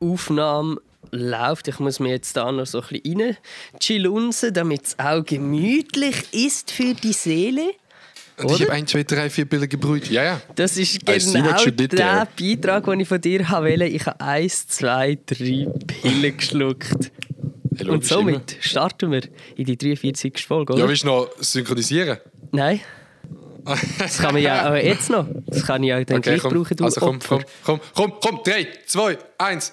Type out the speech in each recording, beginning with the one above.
Aufnahme läuft. Ich muss mir jetzt da noch so ein bisschen rein chillunsen, damit es auch gemütlich ist für die Seele. Und ich habe 1, 2, 3, 4 Bilder gebrüht. Ja, ja. Das ist genau der. Beitrag, den ich von dir wollte. Ich habe 1, 2, 3 Pillen geschluckt. Hey, Und somit starten wir in die 43. Folge, immer. Ja, oder? willst du noch synchronisieren? Nein. Das kann man ja aber jetzt noch. Das kann ich ja dann Okay, gleich komm. brauchen, du Also komm, Opfer. komm, komm, komm, komm. 3, 2, 1.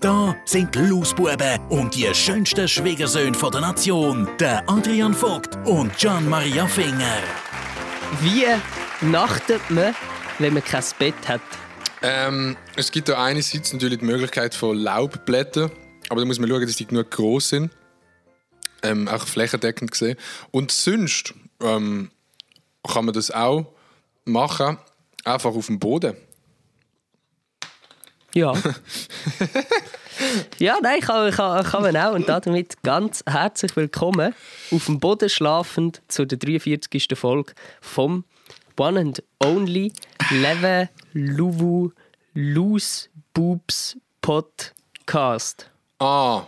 Da sind die Lausbuben und die schönsten Schwiegersöhne von der Nation, der Adrian Vogt und Gian Maria Finger. Wie nachtet man, wenn man kein Bett hat? Ähm, es gibt da einerseits natürlich die Möglichkeit von Laubblättern, aber da muss man schauen, dass die genug groß sind. Ähm, auch flächendeckend gesehen. Und sonst ähm, kann man das auch machen, einfach auf dem Boden. Ja. ja, nein, kann, kann, kann man auch. Und damit ganz herzlich willkommen auf dem Boden schlafend zu der 43. Folge vom One and Only Leve Luvu Loose Boobs Podcast. Ah,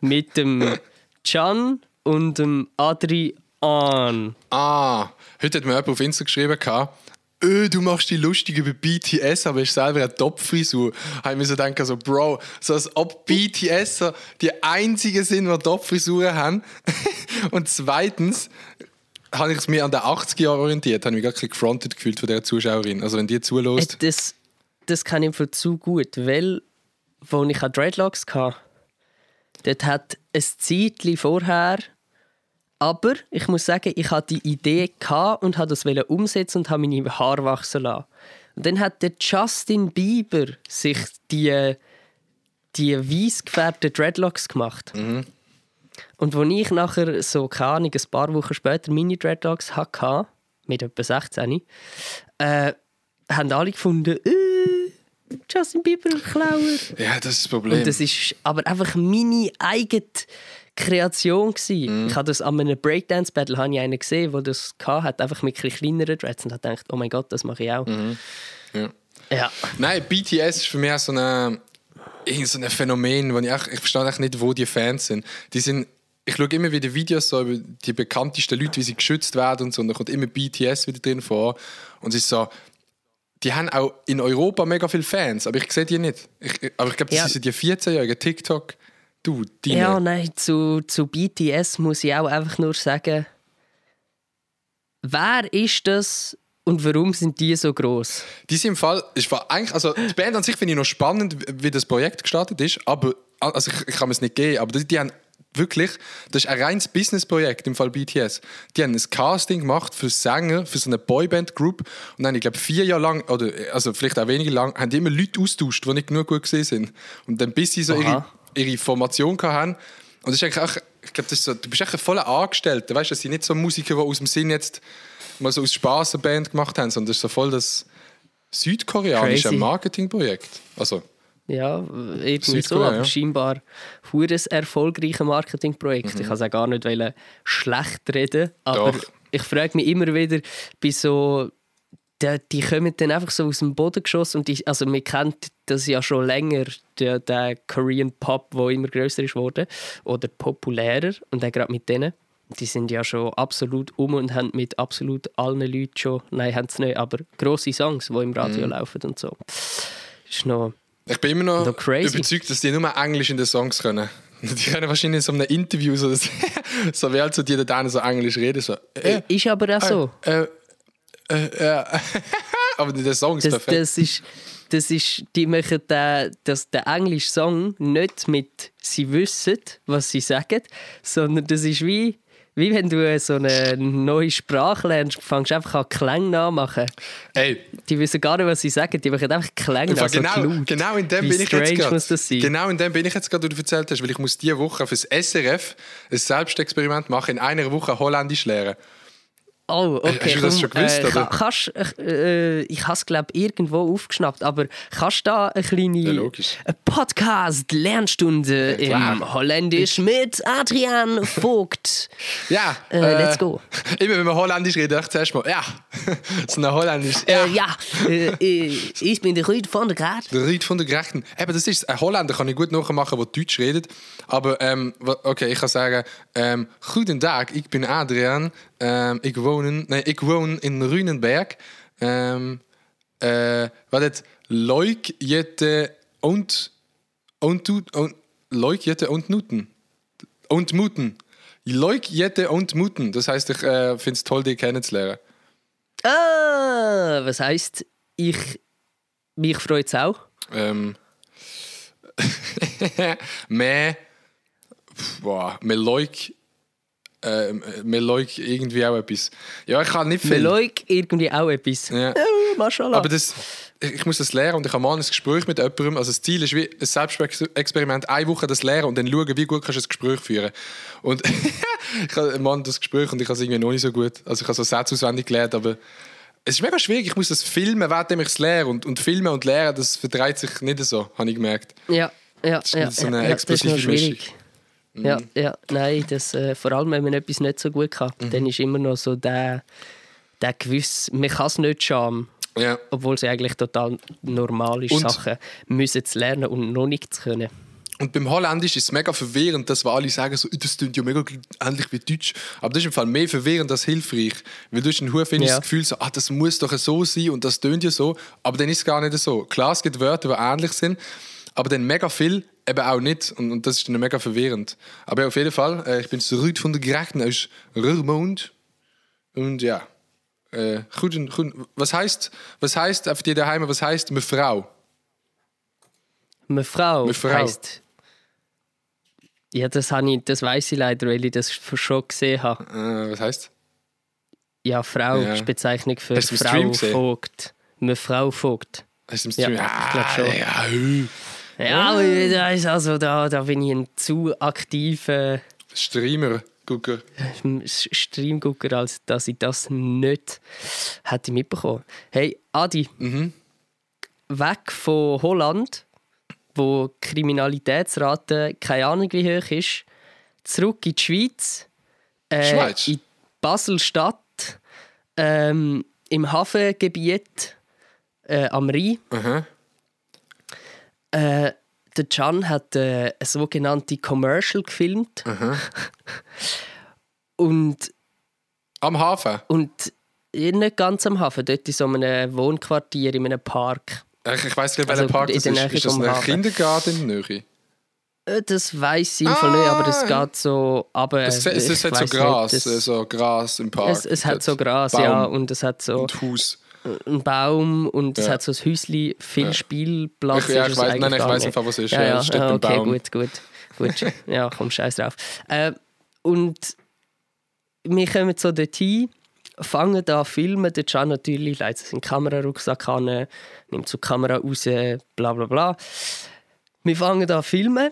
Mit dem Can und dem Adrian. ah. Heute hat mir jemand auf Insta geschrieben, gehabt, «Ö, du machst die lustig über BTS, aber hast selber eine Topfrisur. Da habe ich mir so gedacht, so, Bro, so als ob BTS die einzigen sind, die Topfrisuren haben. Und zweitens habe ich es mir an den 80er Jahren orientiert, habe ich mich gar nicht gefrontet gefühlt von dieser Zuschauerin. Also wenn die Äh, zulässt, Das, das kann ich für zu gut, weil, als ich Dreadlocks hatte, dort hat ein Zeitchen vorher, aber ich muss sagen, ich hatte die Idee und habe das umsetzen und habe meine Haare wachsen lassen. Und dann hat der Justin Bieber sich die, die weiß gefärbten Dreadlocks gemacht. Und als ich nachher, so keine Ahnung, ein paar Wochen später meine Dreadlocks hatte, mit etwa 16, äh, haben alle gefunden, äh, Justin Bieber Klauer. ja, das ist das Problem. Und das ist aber einfach meine eigene Kreation gsi. Mhm. Ich habe das an einem Breakdance Battle habe ich einen gesehen, der das hat, einfach mit ein kleineren Dreads und habe gedacht, oh mein Gott, das mache ich auch. Mhm. Ja. Ja. Nein, BTS ist für mich auch so ein, so ein Phänomen, wo ich, auch, ich verstehe auch nicht, wo die Fans sind. Die sind ich schaue immer wieder Videos so über die bekanntesten Leute, wie sie geschützt werden und so. Und da kommt immer BTS wieder drin vor. Und es ist so, die haben auch in Europa mega viele Fans, aber ich sehe die nicht. Ich, aber ich glaube, das Ja. sind die 14-jährigen TikTok. Du, die. Ja, nein, zu, zu BTS muss ich auch einfach nur sagen, wer ist das und warum sind die so groß? Die sind im Fall, ich war eigentlich, also die Band an sich finde ich noch spannend, wie das Projekt gestartet ist, aber also ich, ich kann mir es nicht geben, aber die, die haben wirklich, das ist ein reines Businessprojekt im Fall BTS. Die haben ein Casting gemacht für Sänger, für so eine Boyband-Group und dann, ich glaube, vier Jahre lang, oder also vielleicht auch weniger lang, haben die immer Leute austauscht, die nicht genug gut gesehen sind. Und dann bis sie so Aha. ihre Formation hatten. Und das ist eigentlich auch, ich glaube, das ist so, du bist echt ein voller Angestellter, weißt du, das sind nicht so Musiker, die aus dem Sinn jetzt mal so aus Spaß eine Band gemacht haben, sondern das ist so voll das südkoreanische Crazy. Marketingprojekt. Also, Ja, irgendwie so, aber ja. scheinbar ein erfolgreiches Marketingprojekt. Ich kann es gar nicht schlecht reden, aber Doch. ich frage mich immer wieder bei so die, die kommen dann einfach so aus dem Boden geschossen und die, also man kennt das ja schon länger, der, der Korean Pop, der immer größer ist worden oder populärer und dann gerade mit denen. Die sind ja schon absolut um und haben mit absolut allen Leuten schon, nein, haben es nicht, aber grosse Songs, die im Radio laufen und so. Ist noch ich bin immer noch crazy. überzeugt, dass die nur Englisch in den Songs können. Die können wahrscheinlich in so einem Interview so, so wie halt so die da so Englisch reden. So, äh, Ist aber auch so. äh, äh, äh, aber der Song ist Das, perfekt. das ist, das ist, die machen den, das, den englischen Song nicht mit «sie wissen, was sie sagen», sondern das ist wie wie wenn du so eine neue Sprache lernst, fängst einfach an Klänge nachmachen. Ey, Die wissen gar nicht, was sie sagen, die machen einfach Klänge Fall also genau, laut. genau in dem Wie bin ich jetzt gerade. das? Genau in dem bin ich jetzt gerade, wie du erzählt hast, weil ich muss diese Woche fürs SRF ein Selbstexperiment machen, in einer Woche Holländisch lernen. Oh, okay. Hast du das schon gewusst, äh, oder? ka- Kannst, äh, ich habe es, glaube irgendwo aufgeschnappt, aber kannst du da eine kleine Ja, eine Podcast-Lernstunde klar. im Holländisch mit Adrian Vogt? Ja, Äh, let's go. Immer wenn man Holländisch redet, dachte ich zuerst mal, ja, so ein Holländisch. Ja. Äh, ja, äh, äh, ich bin der Rüd von der Grad. Der Ried von der Gerechten. Eben, das ist ein Holländer kann ich gut nachmachen, der Deutsch redet. Aber ähm, okay, ich kann sagen, ähm, guten Tag, ich bin Adrian. Ähm, ich wohne, nee, ich wohne in Rünenberg. Ähm, äh, wat het leuk jette und und und leuk jette und nuten und muten. Leuk jette und muten. Das heißt, ich äh, finde es toll, dich kennenzulernen. Ah, was heisst, ich, mich freut es auch. Ähm, mehr, boah, mir leuk, äh, mir leuk irgendwie auch etwas. Ja, ich kann nicht viel. leuk irgendwie auch etwas. Ja. Maschallah. Aber das, ich muss das lernen und ich habe mal ein Gespräch mit jemandem. Also das Ziel ist wie ein Selbstexperiment, eine Woche das lernen und dann schauen, wie gut kannst du das Gespräch führen. Und ich habe mal das Gespräch und ich habe es irgendwie noch nicht so gut. Also ich habe so Sätze auswendig gelernt, aber es ist mega schwierig. Ich muss das filmen, während ich es lehre. Und, und filmen und lernen, das verdreht sich nicht so, habe ich gemerkt. Ja, ja, ist ja, so eine ja, ja, das ist explosive schwierig. Ja, ja, nein, das, äh, vor allem wenn man etwas nicht so gut kann, Mhm. dann ist immer noch so der, der gewiss, man kann es nicht schauen, Ja. obwohl es eigentlich total normal ist, Und- Sachen müssen zu lernen und noch nicht zu können. Und beim Holländisch ist es mega verwirrend, dass wir alle sagen, so, das klingt ja mega ähnlich wie Deutsch. Aber das ist im Fall mehr verwirrend als hilfreich. Weil du hast ein hohes Ja. das Gefühl, so, ah, das muss doch so sein und das tönt ja so. Aber dann ist es gar nicht so. Klar, es gibt Wörter, die ähnlich sind, aber dann mega viel eben auch nicht. Und, und das ist dann mega verwirrend. Aber ja, auf jeden Fall, äh, ich bin zurück von der Gerechten aus Rurmond. Und ja, äh, gut, gut. Was heißt, was heißt, für die daheim, was heißt eine Frau? Eine Frau, Eine Frau. heisst... Ja, das, habe ich, das weiss ich leider, weil ich das schon gesehen habe. Äh, was heißt? Ja, Frau Ja. ist Bezeichnung für Frau Stream? Vogt. Eine Frau Vogt. Hast du im Ja, Stream? ich glaub schon. Ja. Ja, aber da, ist also, da, da bin ich ein zu aktiver Streamer, Gucker. Streamgucker, als dass ich das nicht hätte mitbekommen. Hey, Adi, Mhm. weg von Holland, wo die Kriminalitätsrate keine Ahnung wie hoch ist, zurück in die Schweiz, äh, Schweiz? in Basel-Stadt, ähm, im Hafengebiet äh, am Rhein. Aha. Äh, der Can hat äh, eine sogenannte Commercial gefilmt. und, Am Hafen. und nicht ganz am Hafen, dort in so einem Wohnquartier, in einem Park. Ich, ich weiss nicht, Also welcher Park in das ist. Nähe Ist das ein. Kindergarten in Nöchi? Äh, Das weiß ich ah, nicht, aber das geht so. Aber Es, es, ich es hat so Gras, nicht, äh, das- so Gras im Park. es, es hat so Gras, Baum ja, und es hat so Und Haus. Einen Baum und es Ja. hat so ein Häuschen, viel Spielplatz. Ich- ja, ich eigentlich nein, ich nicht. einfach, was es ist. Ja, Ja, ja, es steht ah, okay, Baum. gut, gut. gut. ja, komm, scheiß drauf. Äh, und wir kommen so dorthin, fangen da an filmen. Der Can natürlich leitet seinen Kamerarucksack an, nimmt so die Kamera raus, bla bla bla. Wir fangen an filmen.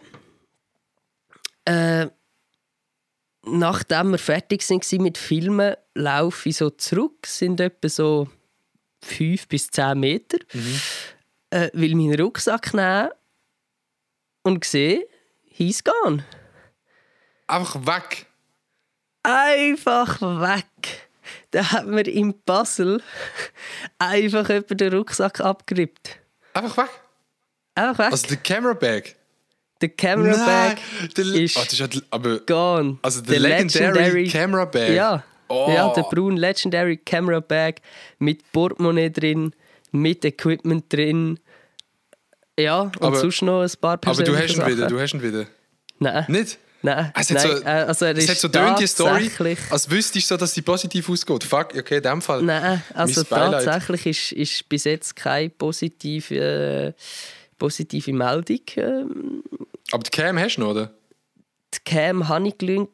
Äh, nachdem wir fertig sind mit Filmen, laufe ich so zurück, sind etwa so fünf bis zehn Meter, äh, will meinen Rucksack nehmen und sehe, he's gone. Einfach weg. Einfach weg. Da hat mir in Basel einfach jemand den Rucksack abgerippt. Einfach weg. Einfach weg. Also der Camera Bag. der Camera Bag der, ist oh, das ist ja, aber, gone. also der, legendary, Camera Bag. Ja. Oh. ja, der braun Legendary Camera Bag mit Portemonnaie drin, mit Equipment drin. Ja, und Aber- sonst noch ein paar Aber persönliche du hast ihn wieder, du hast ihn wieder. Nein. Nicht? Nein, Es hat nein, so, äh, also es ist hat so tönt die Story, als wüsstest du so, dass sie positiv ausgeht. Fuck, okay, in dem Fall. Nein, also tatsächlich ist, ist bis jetzt keine positive, äh, positive Meldung. Ähm, Aber die Cam hast du noch, oder? die Cam habe ich gelün-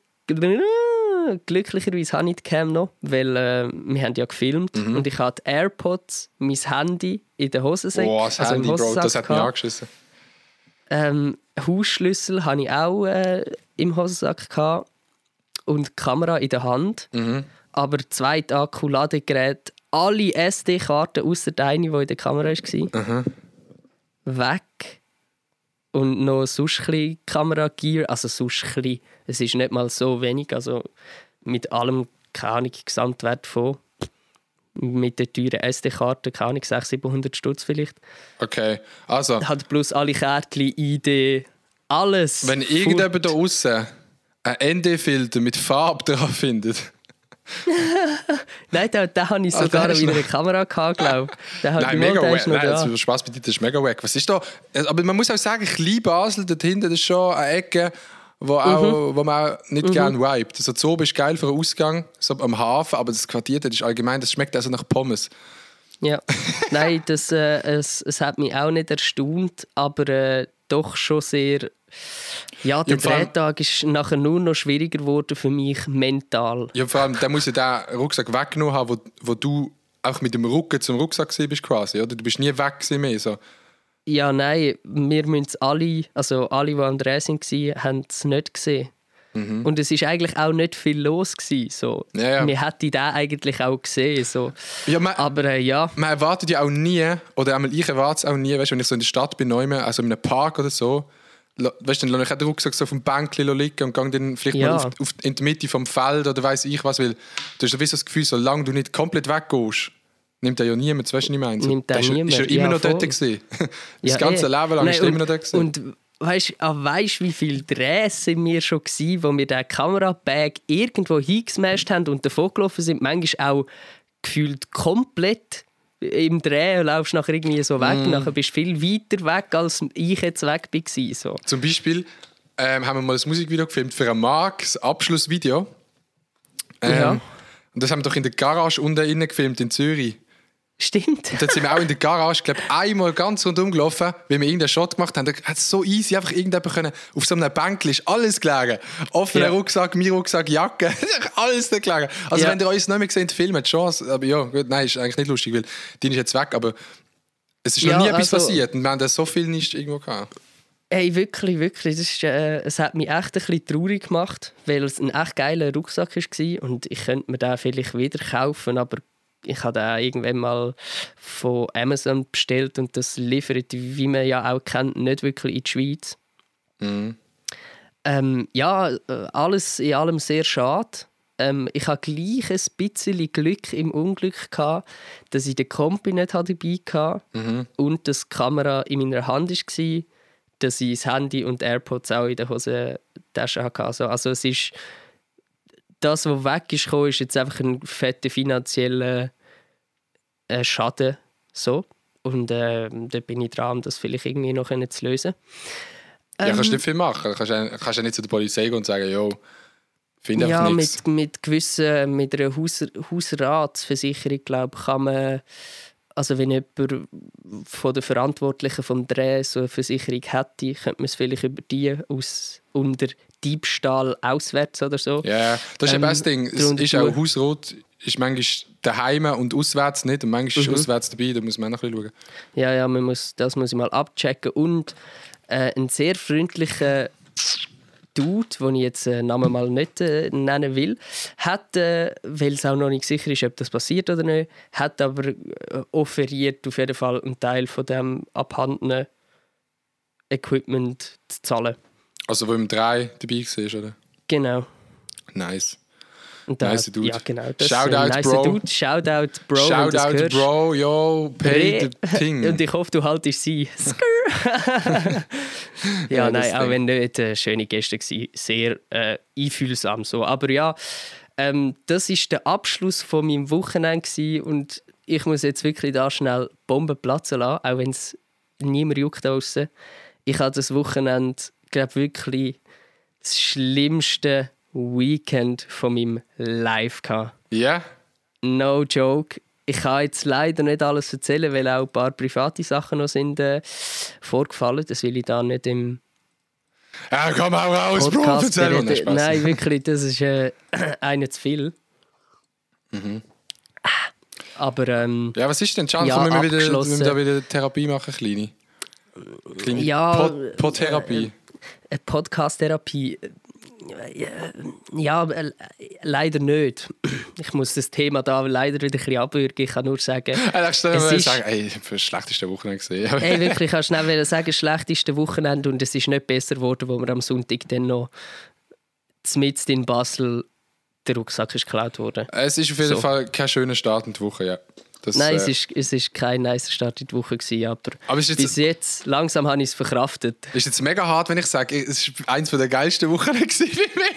ja, glücklicherweise habe ich die Cam noch, weil äh, wir haben ja gefilmt Mhm. und ich hatte die AirPods, mein Handy in der Hosensäcke. Boah, das also Handy, Bro, das hat mich angeschissen. Ähm, Hausschlüssel hatte ich auch äh, im Hosensack gehabt und die Kamera in der Hand. Mhm. Aber zweite Akku, Ladegerät, alle SD-Karten außer deine, die in der Kamera war, Mhm. weg. Und noch sonst ein Kameragear, also sonst ein. Es ist nicht mal so wenig, also mit allem, keine Ahnung, Gesamtwert von mit der teuren SD-Karte, keine Ahnung, 600, 700 Stutz vielleicht. Okay, also, Hat plus alle Kärtchen, ID, alles. wenn irgendjemand da außen einen ND-Filter mit Farbe drauf findet, Nein, den, den habe ich Ah, sogar einer noch. Kamera gehabt, glaube ich. Nein, mega wack. Nein, da. also Spaß bei dir, das ist mega wack. Was ist da? Aber man muss auch sagen, ich liebe Basel dort hinten, das ist schon eine Ecke, wo, auch, wo man auch nicht gerne vibet. Also Zob ist geil für einen Ausgang, so am Hafen, aber das Quartier dort ist allgemein, das schmeckt also nach Pommes. Ja. Nein, das, äh, es, es hat mich auch nicht erstaunt, aber äh, doch schon sehr. Ja, der Ja, Drehtag ist nachher nur noch schwieriger geworden für mich mental. Ja, vor allem, der muss ja den Rucksack weggenommen haben, wo, wo du auch mit dem Rücken zum Rucksack bist quasi, oder? Du bist nie weg mehr, so. Ja, nein, wir müssen alle, also alle, die am Dreh waren, haben es nicht gesehen. Und es war eigentlich auch nicht viel los. Gewesen, so. Mhm. Ja, ja. Wir hätten den eigentlich auch gesehen. So. Ja, man, Aber äh, ja, man erwartet ja auch nie, oder einmal ich erwarte es auch nie, weißt, wenn ich so in der Stadt bin, neu, also in einem Park oder so, weißt, dann lasse ich auch den Rucksack so auf dem Bänkchen liegen und gehe dann vielleicht Ja. mal auf, auf, in die Mitte vom Feld oder weiß ich was, weil du hast das Gefühl, solange du nicht komplett weggehst, nimmt er ja niemand, weißt du, meine? So, Nimmt ja- niemand, ist ja immer ja, noch dort voll. gewesen. Das Ja, ganze eh. Leben lang Nein, ist er immer noch dort gewesen. Und weißt du, weißt, wie viele Drehs sind wir schon gewesen, wo wir den Kamerabag irgendwo hingesmashed haben und davon gelaufen sind? Manchmal auch gefühlt komplett im Dreh und laufst nachher irgendwie so weg. Mm. Nachher bist du viel weiter weg, als ich jetzt weg war. So. Zum Beispiel ähm, haben wir mal ein Musikvideo gefilmt für ein das Abschlussvideo. Ähm, Ja. Und das haben wir doch in der Garage unten innen gefilmt in Zürich. Stimmt. Dort sind wir auch in der Garage, glaube einmal ganz rundum gelaufen, weil wir irgendeinen Shot gemacht haben. Da hat es so easy einfach irgendjemand können, auf so einem Bänkchen ist alles gelegen. Offener Ja. Rucksack, mein Rucksack, Jacke, alles da gelegen. Also Ja. wenn ihr uns nicht mehr gesehen filmt, hat Chance. Aber ja, gut, nein, ist eigentlich nicht lustig, weil die ist jetzt weg, aber es ist Ja, noch nie etwas also- passiert und wir haben da so viel nicht irgendwo gehabt. Hey, wirklich, wirklich. Das ist, äh, es hat mich echt ein bisschen traurig gemacht, weil es ein echt geiler Rucksack war und ich könnte mir den vielleicht wieder kaufen, aber ich habe den irgendwann mal von Amazon bestellt und das liefert, wie man ja auch kennt, nicht wirklich in die Schweiz. Ähm, ja, äh, alles in allem sehr schade. Ähm, ich hatte gleich ein bisschen Glück im Unglück, gehabt, dass ich den Kompi nicht dabei hatte und dass die Kamera in meiner Hand war, dass ich das Handy und AirPods auch in der Hosentasche hatte. Also, also es ist das, was weg ist, gekommen, ist jetzt einfach ein fetter finanzieller äh, Schaden. So. Und äh, da bin ich dran, das vielleicht irgendwie noch zu lösen. ja, Ähm, kannst du nicht viel machen. Kannst ja kannst ja nicht zu der Polizei gehen und sagen, yo, finde einfach Ja, nichts. mit, mit gewissen, mit einer Haus, Hausratsversicherung, glaube ich, kann man, also wenn jemand von den Verantwortlichen vom Dreh so eine Versicherung hätte, könnte man es vielleicht über die aus, unter Diebstahl auswärts oder so. Ja, das ist Ähm, das Ding. Es ist auch. Hausrot, ist manchmal daheim und auswärts nicht und manchmal Mhm. ist auswärts dabei, da muss man auch noch ein bisschen schauen. Ja, ja, man muss, das muss ich mal abchecken. Und äh, ein sehr freundlicher Dude, den ich jetzt den Namen mal nicht äh, nennen will, hat, äh, weil es auch noch nicht sicher ist, ob das passiert oder nicht, hat aber äh, offeriert, auf jeden Fall einen Teil von dem abhandenen Equipment zu zahlen. Also wo im 3 dabei war, oder? Genau. Nice. Und der Nice Dude. Ja, genau. Das Shoutout, ist ein nice Bro. Dude. Shoutout, Bro. Shoutout. Bro, yo, pay the thing. Und ich hoffe, du haltest sie. Ja, Ja, nein, auch wenn nicht äh, schöne Gäste waren. Sehr äh, einfühlsam so. Aber ja, ähm, das war der Abschluss von meinem Wochenende gewesen und ich muss jetzt wirklich da schnell Bomben platzen lassen, auch wenn es niemand juckt da draussen. Ich hatte das Wochenende, glaube wirklich das schlimmste Weekend von meinem Life gehabt. Ja? No joke. Ich kann jetzt leider nicht alles erzählen, weil auch ein paar private Sachen noch sind äh, vorgefallen. Das will ich da nicht im Ja, komm auch raus, Bro, erzähl reden. Nein, wirklich, das ist äh, einer zu viel. Mhm. Aber ähm, Ja, was ist denn? Can, Ja, wir, wieder, wir da wieder Therapie machen, kleine? kleine Ja, Pod- Podtherapie. Eine Podcast-Therapie. äh, Ja, äh, leider nicht. Ich muss das Thema da leider wieder ein bisschen abwürgen. Ich kann nur sagen, Äh, ich es ist- sagen, ey, ich habe das schlechteste Wochenende gesehen. Hey, wirklich, ich kann schnell sagen, schlechteste Wochenende und es ist nicht besser geworden, wo wir am Sonntag dann noch mitten in Basel der Rucksack ist geklaut worden. es ist auf jeden So. Fall kein schöner Start in die Woche, ja. Das, Nein, äh, es ist, es ist kein nicer Start in die Woche gewesen, aber, Aber jetzt- bis jetzt langsam habe ich es verkraftet. ist jetzt mega hart, wenn ich sage, es ist eins der geilsten gewesen für mich.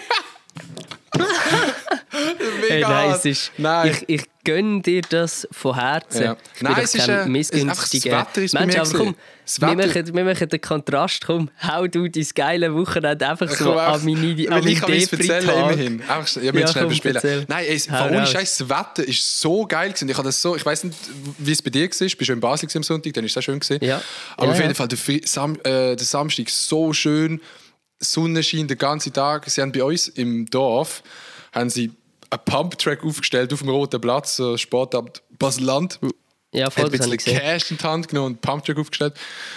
Mega Hey, nein, es ist, Nein. Ich, ich gönne dir das von Herzen. Ja. Ich Nein, es ist, kein äh, es- missgünstiger einfach das Wetter ist Mensch, mir aber komm. Das wir machen, wir machen den Kontrast. Komm, hau du dein geile Wochenende einfach so Komm, an meine, an weil ich kann es erzählen Depri-Tag. immerhin. Einfach, ja, Ja, ja, schnell bespielen. Nein, ey, ohne. Scheiß, das Wetter ist so geil gewesen. Ich, das so, ich weiß nicht, wie es bei dir war. Bist du in Basel am Sonntag? Dann ist es auch schön gewesen. Ja. Aber Ja, auf jeden. Fall der, Sam, äh, der Samstag so schön, Sonne scheint den ganzen Tag. Sie haben bei uns im Dorf haben sie einen Pumptrack aufgestellt auf dem Roten Platz, so Sportamt Basel-Land. Ja, voll, hat ein bisschen. Cash in die Hand genommen und einen Pumptrack aufgestellt.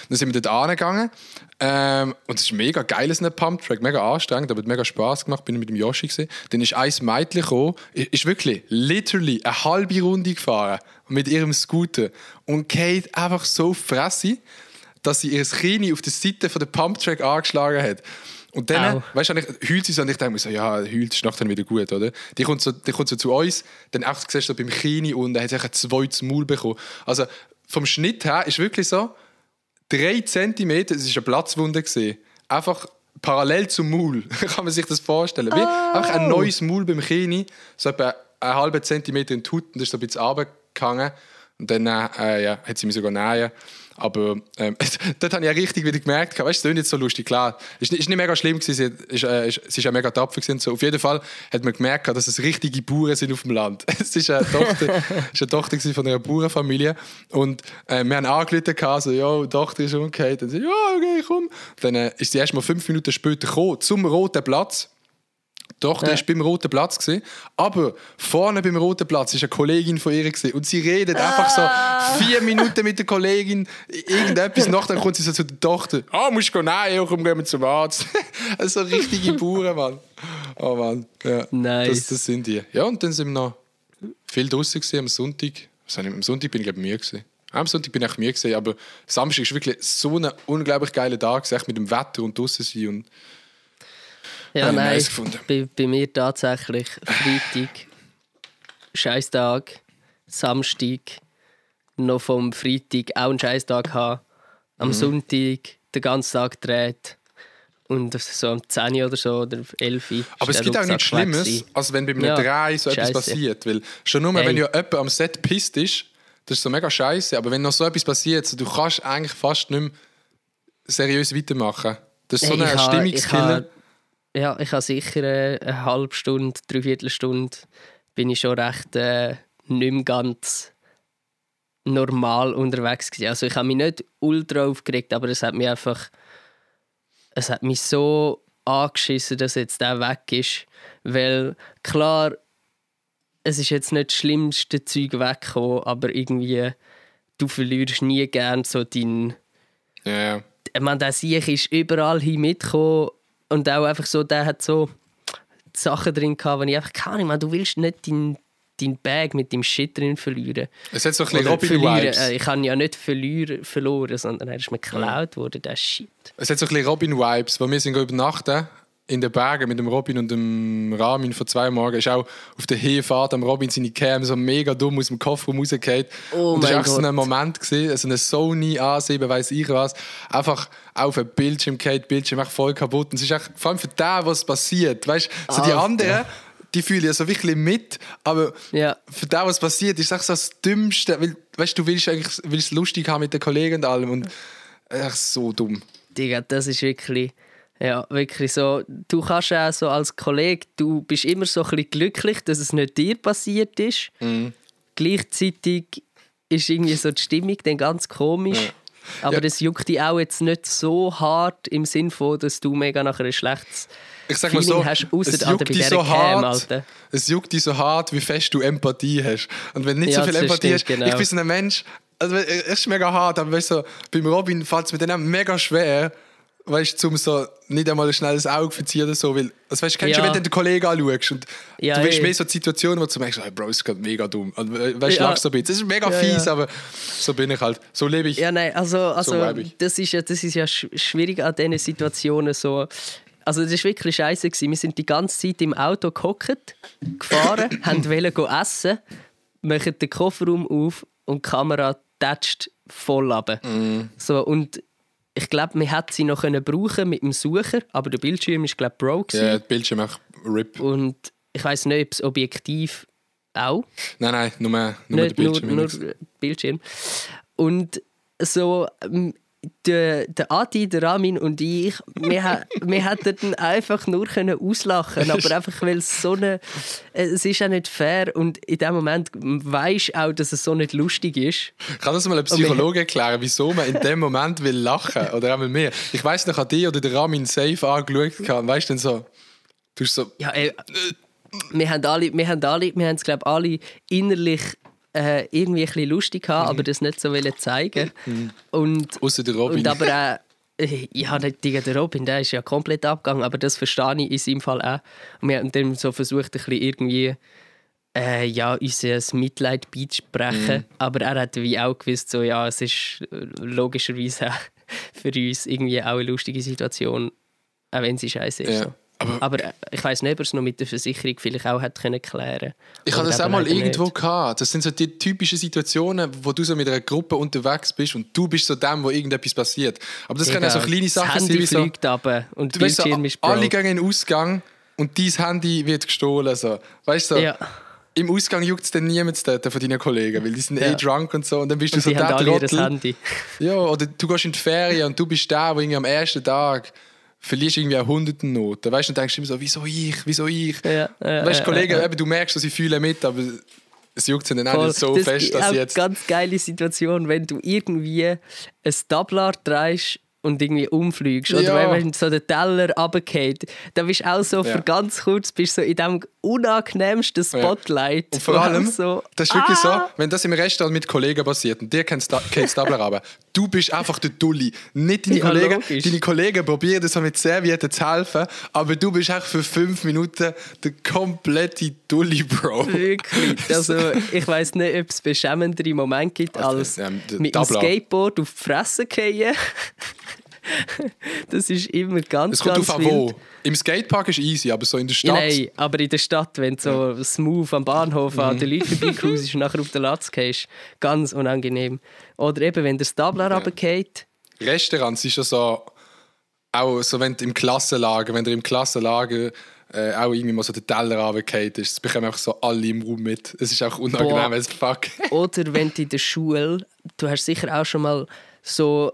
Dann sind wir dort angegangen. Ähm, und es ist mega geil, so ein Pumptrack, mega anstrengend, aber hat mega Spaß gemacht. Bin ich mit dem Yoshi gesehen. Dann ist ein Mädchen gekommen, ist ist wirklich, literally, eine halbe Runde gefahren mit ihrem Scooter und geht einfach so fressig, dass sie ihr Knie auf der Seite von der Pumptrack angeschlagen hat. Und dann, Au. weißt du, heult sie so und ich denke mir so, ja, heult ist nachher wieder gut, oder? Die kommt so, die kommt so zu uns, dann auch siehst du so beim Knie und dann hat sie ein zweites Maul bekommen. Also vom Schnitt her ist wirklich so, drei Zentimeter, es war eine Platzwunde, gewesen. einfach parallel zum Maul. Kann man sich das vorstellen? Wie einfach ein neues Maul beim Knie, so etwa einen halben Zentimeter in die Haut und das ist so ein bisschen runtergegangen. Und dann äh, ja, hat sie mich sogar nähen. Aber ähm, dort habe ich ja richtig wieder gemerkt, weißt du, es ist nicht so lustig, klar. Es ist nicht, mega schlimm, gewesen, sie, ist, äh, ist, ja mega tapfer. Gewesen. So. Auf jeden Fall hat man gemerkt, dass es richtige Bauern sind auf dem Land. Es ist eine Tochter, ist eine Tochter von einer Bauernfamilie. Und äh, wir haben angerufen, so, ja, die Tochter ist umgekehrt. Und sie, ja, okay, komm. Dann äh, ist sie erst mal fünf Minuten später gekommen, zum Roten Platz. Die Tochter Ja. war beim Roten Platz. Gewesen, aber vorne beim Roten Platz war eine Kollegin von ihr. Gewesen, und sie redet einfach so vier Minuten mit der Kollegin, irgendetwas. Nach dann kommt sie so zu der Tochter. Ah, musst du gehen? Nein, ja, komm, gehen wir zum Arzt. also richtige Bauern, Mann. Oh Mann. Ja, Nice. Das, das sind die. Ja, und dann sind wir noch viel draußen gewesen, am Sonntag. Ich- Am Sonntag bin ich glaube müde gewesen. Am Sonntag bin ich müde gewesen, aber Samstag ist wirklich so ein unglaublich geiler Tag, echt mit dem Wetter und draußen sein und Ja, nein, bei, bei mir tatsächlich Freitag, Scheißtag, Samstag, noch vom Freitag auch einen Scheißtag haben, Mhm. am Sonntag den ganzen Tag gedreht und so am 10 oder so oder 11 Uhr Aber es gibt auch nichts Schlimmes, als wenn bei einem Ja, Dreh so etwas scheisse. passiert. Weil schon nur, Hey. wenn ja jemand am Set pisst ist, das ist so mega scheiße. Aber wenn noch so etwas passiert, so, du kannst eigentlich fast nicht mehr seriös weitermachen. Das ist so Hey, ein ich ha- Stimmungskiller. Ja, ich habe sicher äh, eine halbe Stunde, dreiviertel Stunde bin ich schon recht äh, nicht mehr ganz normal unterwegs gewesen. Also ich habe mich nicht ultra aufgeregt, aber es hat mich einfach es hat mich so angeschissen, dass jetzt der weg ist, weil klar es ist jetzt nicht das schlimmste Zeug weggekommen, aber irgendwie du verlierst nie gern so deinen Ja, ich meine, der Sieg ist überall hin mitgekommen und auch einfach so, der hat so Sachen drin gehabt, wo ich einfach keine Ahnung, man, du willst nicht dein, dein Bag mit dem Shit drin verlieren. Es hat so ein bisschen verlieren. Robin-Vibes. Äh, Ich habe ihn ja nicht verlieren, verloren, sondern er ist mir geklaut worden, der Shit. Es hat so ein bisschen Robin-Vibes, weil wir sind übernachten in den Bergen mit dem Robin und dem Ramin vor zwei Morgen. Ist auch auf der Hinfahrt am Robin seine Cam so mega dumm aus dem Kofferraum rausgefallen. Oh und das war auch so ein. Moment, gewesen, so eine Sony A7, weiss ich was, einfach auf ein Bildschirm geht, Bildschirm echt voll kaputt. Und es ist echt, vor allem für den, was passiert. Weißt so die Alter. anderen, die fühlen ja so wirklich mit, aber Ja. für den, was passiert, ist so das Dümmste. Weil, weißt du, willst eigentlich willst es lustig haben mit den Kollegen und allem. Und echt so dumm. Digga, das ist wirklich, ja, wirklich so. Du kannst auch so als Kollege, du bist immer so ein bisschen glücklich, dass es nicht dir passiert ist. Mhm. Gleichzeitig ist irgendwie so die Stimmung dann ganz komisch. Aber Ja. das juckt dich auch jetzt nicht so hart im Sinn von, dass du mega nach einer schlechtes Ich sag mal so, hast, ausser es juckt dich so Cam, hart, Alter. es juckt dich so hart, wie fest du Empathie hast. Und wenn nicht Ja, so viel Empathie stimmt, hast, genau. ich bin so ein Mensch, also es ist mega hart, aber weißt du, beim Robin fällt es mir dann auch mega schwer, weißt du, um so nicht einmal ein schnelles Auge verziehen oder so, weil, also weißt du, kennst du, Ja. wenn du den Kollegen anschaust und Ja, du willst ey. mehr so die Situation, wo du merkst, hey, Bro, ist gerade mega dumm. Und, we- weißt du, Ja. lachst so ein bisschen. Das ist mega Ja, fies, aber so bin ich halt. So lebe ich. Ja, nein, also, also ich. das, ist ja, das ist ja sch- schwierig an diesen Situationen so. Also das war wirklich scheiße. gewesen. Wir sind die ganze Zeit im Auto gehockt, gefahren, haben wollen go essen, machen den Kofferraum auf und die Kamera tätscht voll ab. Mhm. So, und ich glaube, wir hätten sie noch können brauchen mit dem Sucher, aber der Bildschirm ist glaube broke. Ja, der Bildschirm auch RIP. Und ich weiß nicht, ob das Objektiv auch Nein, nein, nur, nur der nicht nur, Bildschirm. nur Bildschirm. Und so ähm, der, der Adi, der Ramin und ich, wir, ha- wir hätten dann einfach nur können auslachen aber einfach weil es so eine, es ist auch nicht fair und in dem Moment weisst auch, dass es so nicht lustig ist. Kann das mal ein Psychologe erklären, wieso man in dem Moment will lachen? Oder einmal mehr? Ich weiß noch, an dich oder der Ramin safe angeschaut hat. Weißt du, dann so, du so, Ja, ey, wir haben alle, wir haben alle, wir haben es glaube alle innerlich äh, irgendwie ein bisschen lustig gehabt, aber das nicht so wollen zeigen. Und außer der Robin. Und aber äh, ja, nicht Digga, der Robin, der ist ja komplett abgegangen, aber das verstehe ich in seinem Fall auch. Und wir haben dann so versucht, ein bisschen irgendwie äh, ja, unser Mitleid beizusprechen. Aber er hat wie auch gewusst, so, ja, es ist äh, logischerweise für uns irgendwie auch eine lustige Situation, auch wenn sie scheiße ist. Ja, So. Aber- Aber, äh, ich weiß nicht, ob er es noch mit der Versicherung vielleicht auch können klären Ich Oder habe das auch mal irgendwo nicht. gehabt. Das sind so die typischen Situationen, wo du so mit einer Gruppe unterwegs bist und du bist so dem, wo irgendetwas passiert. Aber das können auch so kleine Sachen sein, wie so, fliegt runter und du weißt so, alle gehen in den Ausgang und dein Handy wird gestohlen. So. Weißt du, so, Ja. im Ausgang juckt es dann niemand von deinen Kollegen, weil die sind eh Ja. drunk und so. Und dann bist du Und so die haben der Trottel. Handy. Ja, oder du gehst in die Ferien und du bist der, der irgendwie am ersten Tag verlierst irgendwie eine hunderten Noten. Weißt du, und denkst immer so, wieso ich, wieso ich? Ja, ja, weißt du, Kollegen, ja. Eben, du merkst, dass sie fühlen mit, aber es juckt sie dann auch nicht so das fest, ist dass auch sie eine jetzt... ganz geile Situation, wenn du irgendwie ein Tablar drehst und irgendwie umfliegst. Oder wenn so der Teller runtergeht, dann bist du auch so für ganz kurz bist so in dem unangenehmsten Spotlight. Und vor allem, so, das ist wirklich ah, so, wenn das im Restaurant mit Kollegen passiert und dir kennt das Tabler aber du bist einfach der Dulli. Nicht deine Ja, Kollegen. logisch. Deine Kollegen probieren das mit Servietten zu helfen, aber du bist echt für fünf Minuten der komplette Dulli, Bro. Wirklich. Also, ich weiß nicht, ob es beschämendere Momente gibt, Also, als ja, der mit dem. Skateboard auf die Fresse fallen. das ist immer ganz, Es kommt ganz auf wild. wo. Im Skatepark ist easy, aber so in der Ja, Stadt... nein, aber in der Stadt, wenn du so smooth am Bahnhof an den Leuten vorbeicruisest und nachher auf den Latz gehst, ganz unangenehm. Oder eben, wenn der Stabler runtergeht, Restaurants ist ja so, auch so, wenn du im Klassenlager, wenn du im Klassenlager äh, auch irgendwie mal so den Teller runtergefallen ist, das bekommen einfach so alle im Raum mit. Es ist auch unangenehm Boah. as fuck. Oder wenn du in der Schule, du hast sicher auch schon mal so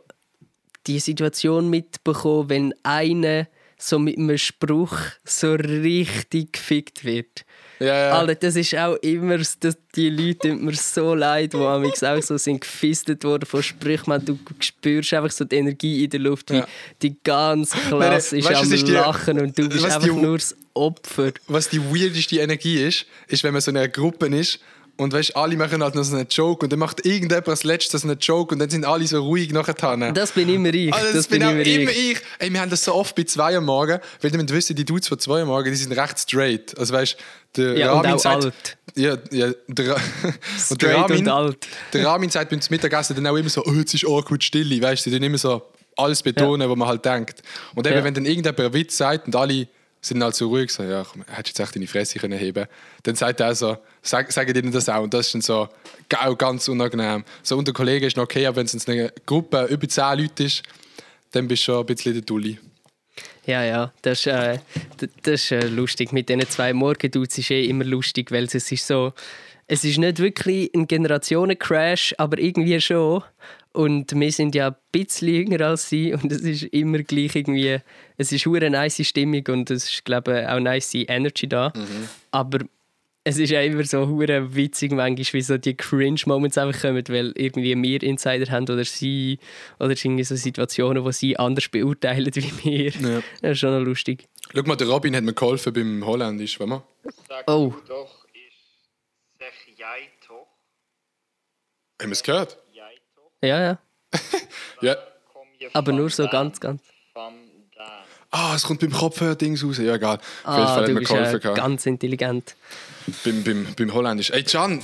die Situation mitbekommen, wenn einer so mit einem Spruch so richtig gefickt wird. ja, ja. Alter, das ist auch immer, das, die Leute tun mir so leid, die amigs auch so sind gefistet worden von Sprüchen. Man, du spürst einfach so die Energie in der Luft, wie Ja. die ganze Klasse ist weißt du, am ist die- Lachen und du bist einfach die- nur das Opfer. Was die weirdeste Energie ist, ist, wenn man so in einer Gruppe ist und weißt, alle machen halt noch so einen Joke und dann macht irgendjemand als letztes einen Joke und dann sind alle so ruhig nachher. Das bin immer ich. Also, das, das bin bin auch immer immer ich. ich. Ey, wir haben das so oft bei zwei am Morgen, weil müsst wissen, die Dudes von zwei am Morgen, die sind recht straight. Also weißt, der Ja, Ramin sagt, alt. Ja, ja, der, und der Ramin, und alt. Der Ramin sagt beim Mittagessen dann auch immer so, oh, jetzt ist awkward Stille, weißt du, die tun immer so alles betonen, was man halt denkt. Und eben, Ja. wenn dann irgendjemand einen Witz sagt und alle sind halt so ruhig, so, ja, komm, hättest jetzt echt deine Fresse können heben dann sagt er so, sag, sagen ihnen das auch und das ist dann so auch ganz unangenehm. So unter Kollegen ist noch okay, aber wenn es in einer Gruppe über 10 Leute ist, dann bist du schon ein bisschen der Dulli. Ja, ja, das ist, äh, das ist äh, lustig. Mit diesen zwei Morgendudes ist eh immer lustig, weil es ist so, es ist nicht wirklich ein Generationencrash, aber irgendwie schon. Und wir sind ja ein bisschen jünger als sie und es ist immer gleich irgendwie, es ist eine nice Stimmung und es ist, glaube ich, auch nice Energy da. Aber es ist ja immer so hure witzig manchmal, wie so die Cringe-Moments einfach kommen, weil irgendwie wir Insider haben oder sie, oder irgendwie so Situationen, wo sie anders beurteilen wie wir. Ja. Das ist schon noch lustig. Schau mal, der Robin hat mir geholfen beim Holländisch. Mal. Sag Oh. doch, ist zeg jij toch? Haben wir es gehört? Ja, ja. Ja. Aber nur so ganz, ganz. Ah, es kommt beim Kopfhörer-Dings raus. Ja, egal. Auf jeden Ah, Fall hat du mir bist geholfen. ganz intelligent. Beim, beim, beim Holländisch. Ey, Can,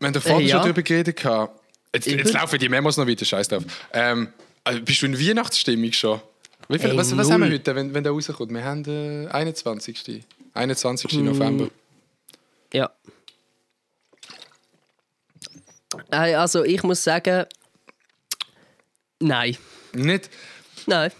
wir haben vorhin Äh, ja. schon drüber geredet. gehabt. Jetzt, jetzt laufen die Memos noch weiter, scheiß drauf. Ähm, also bist du in Weihnachtsstimmung schon? Wie viel, Ey, was, was haben wir heute, wenn, wenn der rauskommt? Wir haben den 21. 21. Hm. November. Ja. Äh, Also ich muss sagen, nein. Nicht? Nein.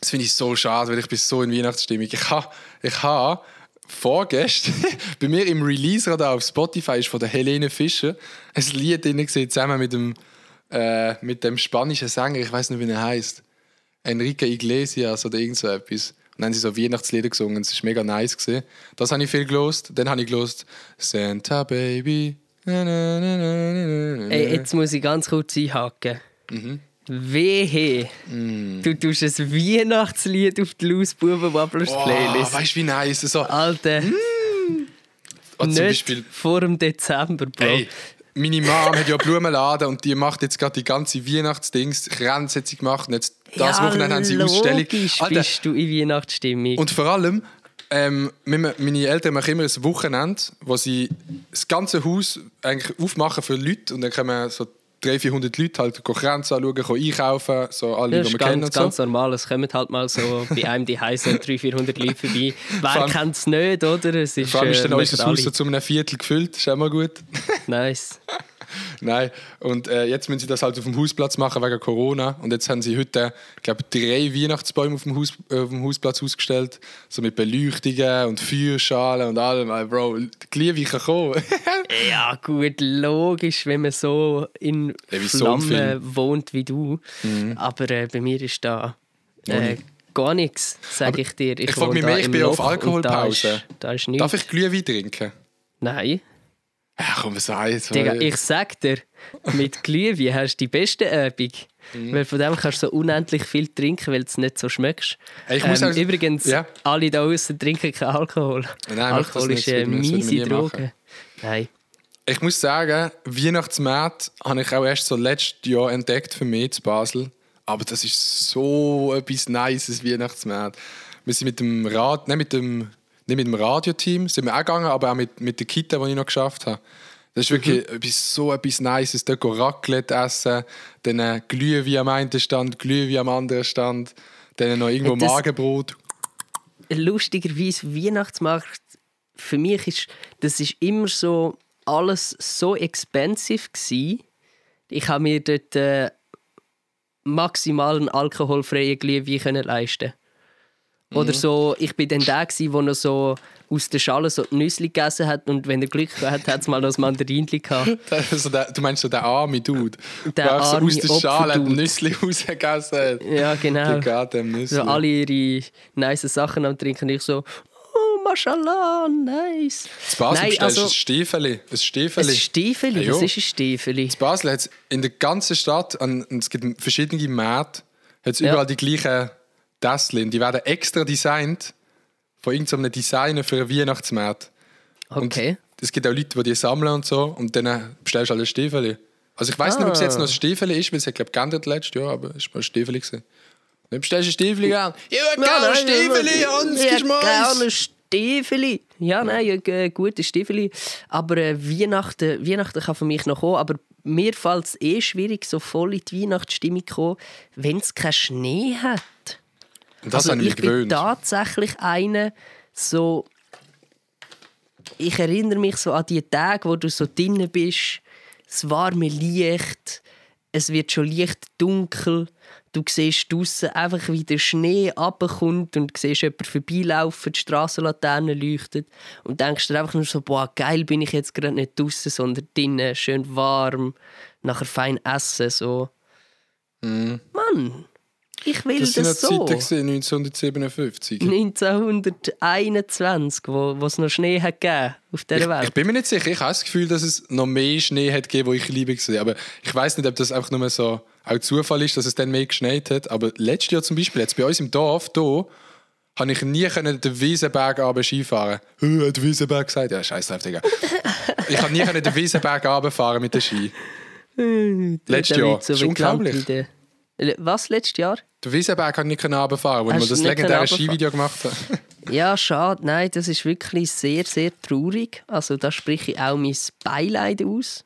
Das finde ich so schade, weil ich bin so in Weihnachtsstimmung. Ich habe ich ha vorgestern bei mir im Release-Radar auf Spotify ist von der Helene Fischer ein Lied drin gesehen, zusammen mit dem, äh, mit dem spanischen Sänger, ich weiß nicht, wie er heißt. Enrique Iglesias oder irgend so etwas. Und dann haben sie so Weihnachtslieder gesungen. Es war mega nice. Gewesen. Das habe ich viel gelost. Dann habe ich gelost Santa Baby. Na, na, na. Ey, jetzt muss ich ganz kurz einhaken. Mhm. Wehe, du tust ein Weihnachtslied auf die Loose Buben Wobblers Oh, Playlist. weißt du, wie nice? So, Alter, oh, zum nicht Beispiel vor dem Dezember, Bro. Hey, meine Mom hat ja Blumenladen und die macht jetzt gerade die ganze Weihnachtsdings. Grenze hat sie gemacht und jetzt das ja, Wochenende haben sie Ausstellung. Alter, bist du in Weihnachtsstimmung. und vor allem, ähm, meine meine Eltern machen immer ein Wochenende, wo sie das ganze Haus eigentlich aufmachen für Leute und dann kommen so 300, 400 Leute halt Grenze anschauen, können einkaufen, so alle, das die ist kennen ganz, und so. ganz normal. Es kommen halt mal so bei einem die heißen 300, 400 Leute vorbei. Wer kennt es nicht, oder? Es ist, Vor allem ist äh, dann wir unser Haus so zu einem Viertel gefüllt, ist auch mal gut. Nice. Nein, und äh, jetzt müssen sie das halt auf dem Hausplatz machen wegen Corona. Und jetzt haben sie heute, ich glaube, drei Weihnachtsbäume auf dem, Haus, äh, auf dem Hausplatz ausgestellt. So mit Beleuchtungen und Feuerschalen und allem. Äh, Bro, die Glühwein kann kommen. Ja, gut, logisch, wenn man so in Ja, so Flammen. Mhm. wohnt wie du. Aber äh, bei mir ist da äh, gar nichts, sage ich dir. ich frag wohne mich mehr, ich bin auf Loch und Alkoholpause. Da ist, da ist. Darf ich Glühwein trinken? Nein. Ja, komm, was heißt Digga, ich sag dir, mit Glühwein hast du die beste Übung. Mhm. Weil von dem kannst du so unendlich viel trinken, weil du es nicht so schmeckst. Ich muss ähm, auch- übrigens, Ja. alle da außen trinken keinen Alkohol. Nein, Alkohol ist eine miese Droge. Nein. Ich muss sagen, Weihnachtsmärkte habe ich auch erst so letztes Jahr entdeckt für mich zu Basel. Aber das ist so etwas Nices, Weihnachtsmärkte. Wir sind mit dem Rad, nicht mit dem, nicht mit dem Radioteam, sind wir auch gegangen, aber auch mit, mit der Kita, die ich noch geschafft habe. Das ist wirklich etwas, so etwas Nices. Dort Raclette essen, dann äh, Glühwein am einen Stand, Glühwein am anderen Stand, dann noch irgendwo Das- Magenbrot. lustigerweise Weihnachtsmarkt für mich ist das ist immer so alles so expensive gsi. Ich habe mir dort äh, maximal einen alkoholfreien Glühwein können leisten. Oder so, ich bin dann der wo noch so aus der Schale so die Nüsse gegessen hat und wenn er Glück hat, hat es mal noch das Mandarinli gehabt. Also der, du meinst so der arme Dude, Der der so arme aus der Schale ein. Nüssli rausgegessen hat. Ja, genau. So alle ihre nice Sachen am Trinken. Ich so, oh, mashallah, nice. In Basel Nein, also- ein Stiefeli. Ein Stiefeli. Ein Stiefeli, Ja, was ist ein Stiefeli? In Basel hat es in der ganzen Stadt, an, und es gibt verschiedene Märkte, hat es Ja. überall die gleichen Tässchen. Die werden extra designt von irgendeinem Designer für einen Weihnachtsmarkt. Okay. Und es gibt auch Leute, die die sammeln und so und dann äh, bestellst du ein Stiefeli. Also ich weiß nicht, ob es Ah. jetzt noch ein Stiefeli ist, weil es hat glaube ich geändert letztes Jahr, aber es war mal ein Stiefeli. Gewesen. Dann bestellst du ein Stiefeli gern. Ich würde gerne ein Stiefeli, Hans, eins? ein Stiefeli. Ja, nein, ein äh, gutes Stiefeli. Aber äh, Weihnachten, Weihnachten kann für mich noch kommen. Aber mir fällt es eh schwierig, so voll in die Weihnachtsstimmung zu kommen, wenn es keinen Schnee hat. Und das also habe ich ich bin gewöhnt. tatsächlich einer, so. Ich erinnere mich so an die Tage, wo du so drinnen bist, das warme Licht, es wird schon leicht dunkel, du siehst draussen einfach, wie der Schnee runterkommt und siehst jemanden vorbeilaufen, die Strassenlaterne leuchtet und denkst dir einfach nur so, boah, geil bin ich jetzt gerade nicht draussen, sondern drinnen, schön warm, nachher fein essen, so. Mhm. Mann, ich will Das das, so. Zeiten gewesen, 1957. 1921, wo wo es noch Schnee hat gegeben auf dieser Ich, Welt. ich bin mir nicht sicher. Ich habe das Gefühl, dass es noch mehr Schnee hat gegeben, wo ich liebe gesehen. Aber ich weiß nicht, ob das einfach nur so auch Zufall ist, dass es dann mehr geschneit hat. Aber letztes Jahr zum Beispiel, jetzt bei uns im Dorf, hier, habe ich nie können den Wiesenberg runter Skifahren. Äh, hat der Wiesenberg gesagt? Ja, scheiß drauf, Digga. ich habe nie können den Wiesenberg runterfahren mit den Ski. Letztes Der Jahr. Das ist unglaublich. Le- Was, letztes Jahr? Den Wiesenberg ich nicht runterfahren, Hast du mal das legendäre? Skivideo gemacht habe. Ja, schade. Nein, das ist wirklich sehr, sehr traurig. Also da spreche ich auch mein Beileid aus.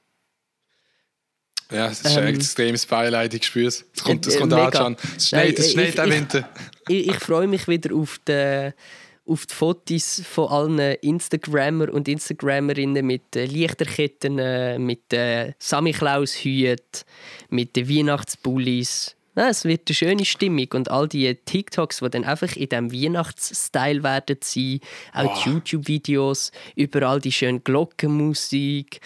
Ja, das ist Ähm, ein extremes Beileid, ich spüre es. Es kommt, es Äh, kommt mega. an. Es schneit, es äh, schneit der Winter. Ich, ich freue mich wieder auf die, auf die Fotos von allen Instagrammer und Instagrammerinnen mit äh, Lichterketten, äh, mit äh, Samichlaus-Hüten, mit den Weihnachtsbullis. Ja, es wird eine schöne Stimmung und all die TikToks, die dann einfach in diesem Weihnachtsstyle werden sein, auch die YouTube-Videos, überall die schöne Glockenmusik,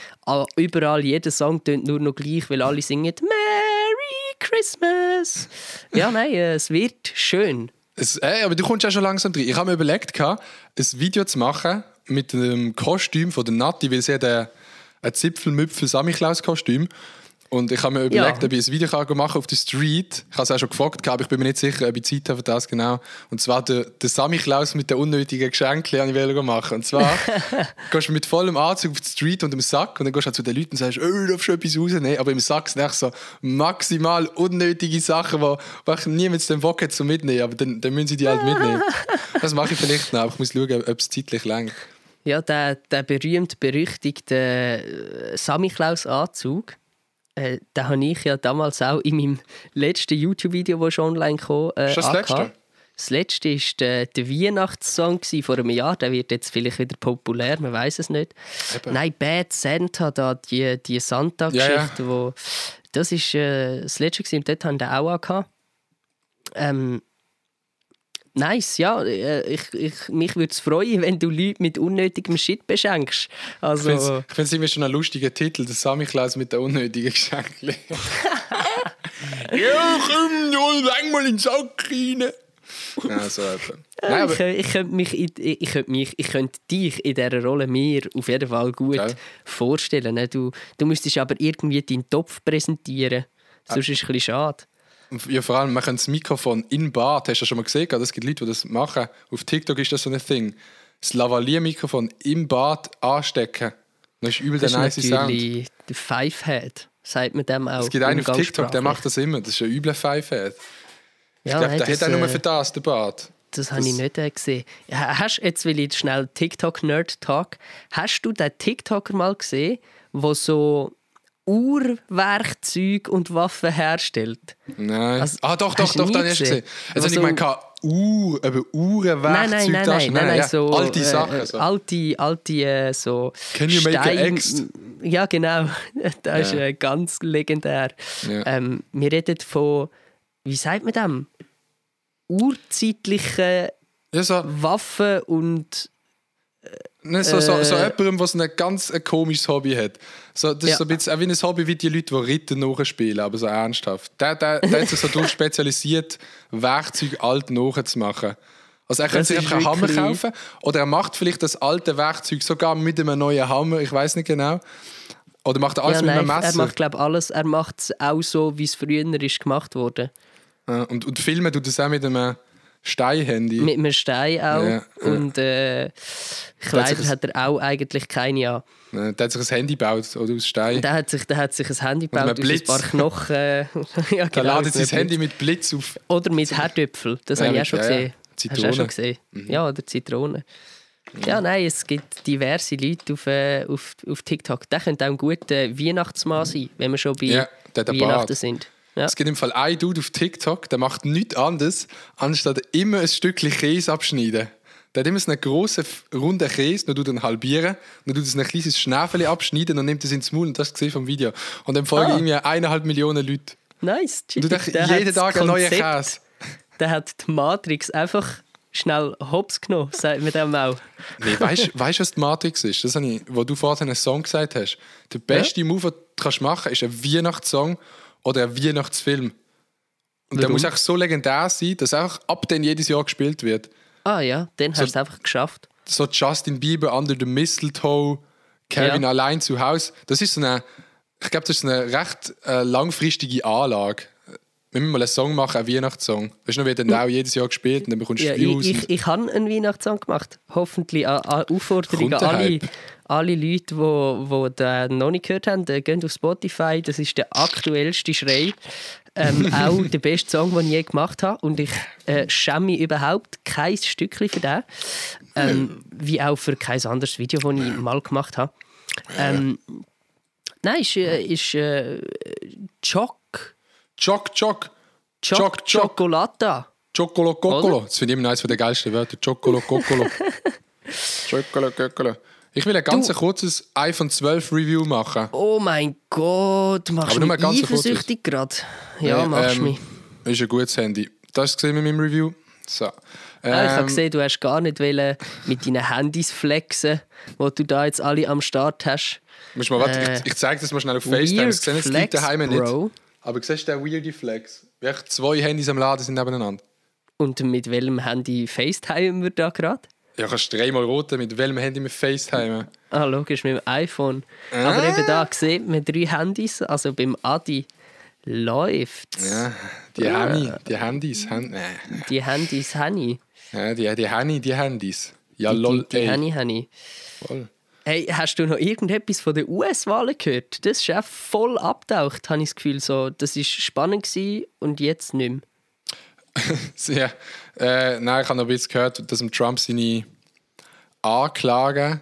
überall jeder Song tönt nur noch gleich, weil alle singen «Merry Christmas!» Ja, nein, äh, es wird schön. Es, ey, aber du kommst ja schon langsam drin. Ich habe mir überlegt, ein Video zu machen mit dem Kostüm von der Nati, weil sie hat ein, Zipfel-Müpfel-Samichlaus-Kostüm. Und ich habe mir überlegt, Ja. ob ich ein Video kann machen auf der Street. Ich habe es auch schon gefragt, aber ich bin mir nicht sicher, ob ich Zeit habe für das genau. Und zwar der, der Samichlaus mit den unnötigen Geschenken habe ich machen. Und zwar gehst du mit vollem Anzug auf die Street und im Sack und dann gehst du halt zu den Leuten und sagst, oh, du darfst etwas rausnehmen. Aber im Sack sind so maximal unnötige Sachen, die die niemand den Bock hat zu mitnehmen. Aber dann, dann müssen sie die halt mitnehmen. Das mache ich vielleicht noch, aber ich muss schauen, ob es zeitlich längt. Ja, der, der berühmt-berüchtigte äh, Samichlaus-Anzug, äh, den habe ich ja damals auch in meinem letzten YouTube-Video, das schon online kam, äh, Ist das angehabt. letzte? Das letzte war der, der Weihnachtssong vor einem Jahr. Der wird jetzt vielleicht wieder populär, man weiß es nicht. Eben. Nein, Bad Santa, da, die, die Santa-Geschichte, wo das ist äh, das letzte gewesen, und dort haben wir auch angehabt. Ähm, Nice, ja. äh, Ich, ich, mich würde es freuen, wenn du Leute mit unnötigem Shit beschenkst. Ich Also, finde es immer schon ein lustiger Titel, der Samichlaus mit den unnötigen Geschenken. ja, komm, du lang mal in den Sack rein. Ja, so. Nein, ich, ich, könnte mich, ich, ich, könnte mich, ich könnte dich in dieser Rolle mir auf jeden Fall gut Gell? vorstellen. Du, du müsstest aber irgendwie deinen Topf präsentieren. Sonst ist es ein bisschen schade. Ja, vor allem, man kann das Mikrofon in Bad, hast du das schon mal gesehen? Es gibt Leute, die das machen. Auf TikTok ist das so ein Ding. Das Lavalier-Mikrofon im Bad anstecken. Das ist übel der Das nice ist Sound. natürlich der Five-Head, sagt man dem auch. Es gibt einen auf TikTok, der macht das immer. Das ist ein übler Five-Head. Ich Ja, glaube, der hat auch nur äh, für das, der Bart. Das habe Das- ich nicht äh, gesehen. Hast, jetzt will ich schnell TikTok-Nerd-Talk. Hast du den TikToker mal gesehen, der so Uhrwerkzeug und Waffen herstellt? Nein. Also, ah, doch, doch, doch, dann hast du gesehen. Also, Aber ich meine, Uhr, eben Uhren, Nein, nein, nein, nein, nein, nein, so alte äh, Sachen. äh, So. Alte, alte äh, so Can you make a Stein- X? Ja, genau. Das ist ganz legendär. Ähm, wir reden von, wie sagt man dem? Urzeitlichen Waffen und ne, so, so, so Äh. jemandem, der ein ganz ein komisches Hobby hat. So, das ist Ja. so ein bisschen auch wie ein Hobby wie die Leute, die Ritter nachspielen, aber so ernsthaft. Der, der, der hat sich so darauf spezialisiert, Werkzeuge alt nachzumachen. Also er könnte sich ist einfach einen Hammer kaufen oder er macht vielleicht das alte Werkzeug sogar mit einem neuen Hammer, ich weiß nicht genau. Oder macht er alles ja, mit nein, einem er Messer. macht glaube alles. Er macht es auch so, wie es früher ist gemacht wurde. Ja, und, und filmen tut das auch mit einem Steinhandy. Mit einem Stein auch. Ja. Und äh, Kleider hat er auch eigentlich keine an. Ja, Der hat sich ein Handy gebaut oder aus Stein. Der hat sich, der hat sich ein Handy gebaut, aus ein paar Knochen. ja, genau, ladet mit sein Handy mit Blitz auf. Oder mit Herdöpfel, das Ja, habe ich auch schon ja, gesehen. Hast du auch Zitrone. schon gesehen? Mhm. Ja, oder Zitrone. Ja, nein, es gibt diverse Leute auf, äh, auf, auf TikTok. Der könnte auch ein guter Weihnachtsmann sein, wenn wir schon bei Ja, der Weihnachten Bart. sind. Ja. Es gibt im Fall einen Dude auf TikTok, der macht nichts anderes, anstatt immer ein Stückchen Käse abschneiden. Der hat immer so einen grossen, runden Käse, dann tut er ihn halbieren, dann tut er ein kleines Schnäfeli abschneiden und nimmt es ins Maul und das gesehen vom Video. Und dann folgen Ah. irgendwie eineinhalb Millionen Leute. Nice. Und du denkst, jeden Tag ein neuer Käse. Der hat die Matrix einfach schnell hops genommen, sagt man dem auch. Nee, weißt du, was die Matrix ist? Das habe ich, wo du vorhin einen Song gesagt hast. Der beste Move, den du kannst machen kannst, ist ein Weihnachtssong oder ein Weihnachtsfilm. Und der Warum? muss auch so legendär sein, dass auch ab dann jedes Jahr gespielt wird. Ah ja, dann hast du es einfach geschafft. So Justin Bieber, Under the Mistletoe, Kevin Ja. allein zu Hause. Das ist so eine, ich glaube, das ist eine recht äh, langfristige Anlage. Wir müssen mal einen Song machen, einen Weihnachtssong. Weißt du noch, wird dann auch jedes Jahr gespielt und dann bekommst du Ja, Views. ich, ich, ich habe einen Weihnachtssong gemacht. Hoffentlich an, an Aufforderung an alle, alle Leute, die wo, den noch nicht gehört haben, äh, geht auf Spotify. Das ist der aktuellste Schrei. Ähm, auch der beste Song, den ich je gemacht habe. Und ich äh, schäme mich überhaupt kein Stückchen für den. Ähm, wie auch für kein anderes Video, das ich mal gemacht habe. Ähm, nein, ist, äh, ist äh, Choc. Choc, Choc. Choc, Choc, Choc. Chocolata. Chocolo Cocolo. Das finde ich immer eines der geilsten Wörter. Chocolo Cocolo. Chocolo Cocolo. Ich will ein ganz Du- kurzes iPhone 12 Review machen. Oh mein Gott, machst du mich eifersüchtig gerade? Ja, Äh, machst du ähm, mich. Ist ein gutes Handy. Das gesehen mit meinem Review. So. Ah, ich habe Ähm, gesehen, du hast gar nicht wollen mit deinen Handys flexen, wo du da jetzt alle am Start hast. Musst mal, warte, Äh, ich, ich zeige das mal schnell auf FaceTime. Das sehen jetzt Leute daheim nicht. Aber siehst du den weirdy Flex? Echt zwei Handys am Laden sind nebeneinander. Und mit welchem Handy FaceTimen wir da gerade? Ja, kannst du dreimal roten. Mit welchem Handy mit FaceTime? Ah, logisch, mit dem iPhone. Ah. Aber eben da sieht man drei Handys, also beim Adi läuft Ja, die Handy, die Handys. Hand, nee. Die Handys Handy. ja, die, die Handy, die Handys. Ja, Die, lol, die, die ey. Handy Handy. Voll. Hey, hast du noch irgendetwas von den US-Wahlen gehört? Das ist auch voll abtaucht, habe ich das Gefühl. So, das war spannend und jetzt nicht mehr. Ja, äh, nein, ich habe noch ein bisschen gehört, dass Trump seine Anklagen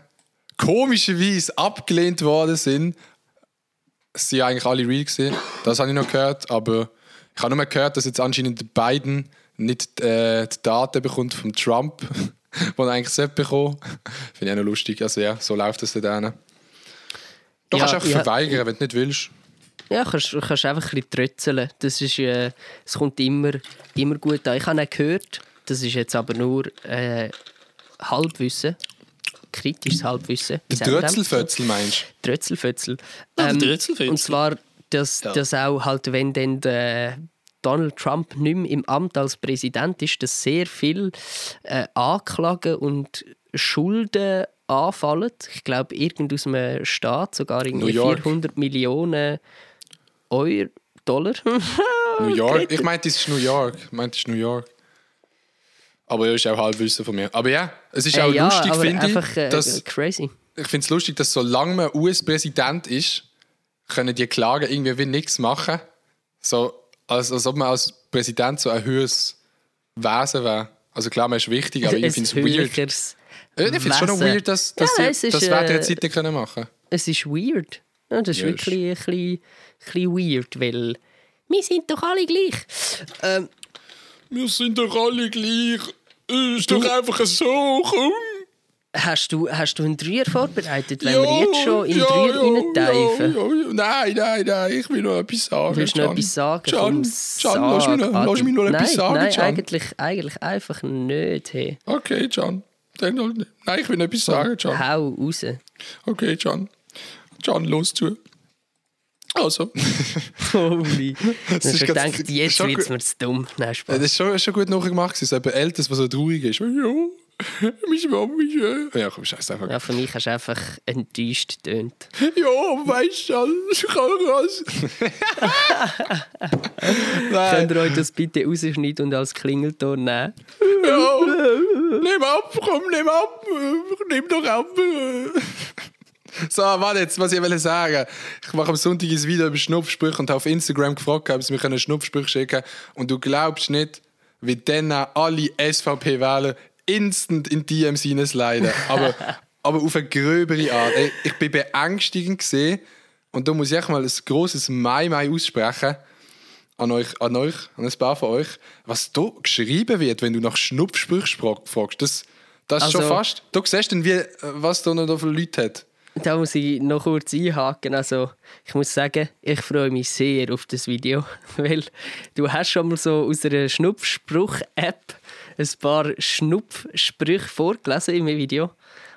komischerweise abgelehnt worden sind. Es ja eigentlich alle real gewesen. Das habe ich noch gehört, aber ich habe nur gehört, dass jetzt anscheinend Biden nicht äh, die Daten bekommt vom Trump, die er eigentlich sollte bekommen. Finde ich auch noch lustig. Also ja, so läuft das dann. Du Ja, kannst auch ja. verweigern, wenn du nicht willst. Ja, kannst, kannst einfach ein bisschen trötzeln. Das ist, äh, es kommt immer, immer gut an. Ich habe auch gehört, das ist jetzt aber nur äh, Halbwissen, kritisches Halbwissen. Der? Trötzelfötzel meinst Trötzelfötzel. der Ähm, Trötzelfötzel. Und zwar, dass, dass auch halt, wenn dann der Donald Trump nicht mehr im Amt als Präsident ist, dass sehr viel äh, Anklagen und Schulden anfallen. Ich glaube, irgend aus einem Staat sogar irgendwie New York. 400 Millionen Euro, Dollar. New York? Ich meinte, es ist New York. Ich meinte, es ist New York. Aber ja, ist auch Halbwissen von mir. Aber ja, es ist auch Äh, ja, lustig, finde ich. äh, dass, crazy. ich finde es lustig, dass solange man US-Präsident ist, können die Klagen irgendwie wie nichts machen. So, als, als ob man als Präsident so ein höheres Wesen wäre. Also klar, man ist wichtig, aber ich finde es weird. Ja, Ich finde es schon noch weird, dass, dass Ja, sie das während der äh, können machen es ist weird. Ja, das ist Ja, wirklich ein bisschen, ein bisschen weird, weil wir sind doch alle gleich. Ähm, Wir sind doch alle gleich. Ist doch einfach so, komm. Hast, du, hast du einen Dreier vorbereitet, wenn wir jetzt schon in den Dreier reinteifen? ja, ja. Nein, nein, nein, ich will noch etwas sagen. Willst du noch etwas sagen? Can, Can, lass mich noch, lass mich noch Adi. etwas nein, sagen, Nein, Can. eigentlich, eigentlich einfach nicht. Hey. Okay, Can. Dann. Nein, ich will noch etwas sagen, Can. Hau raus. Okay, Can. Can, los zu. Also, Holy. Das Ich ist ganz- gedacht, jetzt wird es mir zu dumm. Nein, das Spaß. ist schon, schon gut nachgemacht. Es ist eben ältes, was so traurig ist. Ja, meine Mami. äh. Ja, komm, scheiß einfach. Ja, für mich hast du einfach enttäuscht getönt. Ja, weißt du, ich kann was. Könnt ihr euch das bitte rausschneiden und als Klingelton nehmen? Ja, nimm ab, komm, nimm ab, nimm doch ab. So, warte jetzt, was ich will sagen. Ich mache am Sonntag ein Video über Schnupfsprüche und habe auf Instagram gefragt, ob sie mir einen Schnupfspruch schicken können. Und du glaubst nicht, wie dann alle SVP-Wähler instant in DMs hineinsliden. Aber, aber auf eine gröbere Art. Ich bin beängstigend gesehen und da muss ich echt mal ein grosses Mai-Mai aussprechen an euch, an euch, an ein paar von euch, was da geschrieben wird, wenn du nach Schnupfsprüchen fragst. Das, das ist schon Also- fast. Du siehst dann, wie, äh, was da noch für Leute hat. Da muss ich noch kurz einhaken. Also, ich muss sagen, ich freue mich sehr auf das Video, weil du hast schon mal so aus einer Schnupfspruch-App ein paar Schnupfsprüche vorgelesen im Video.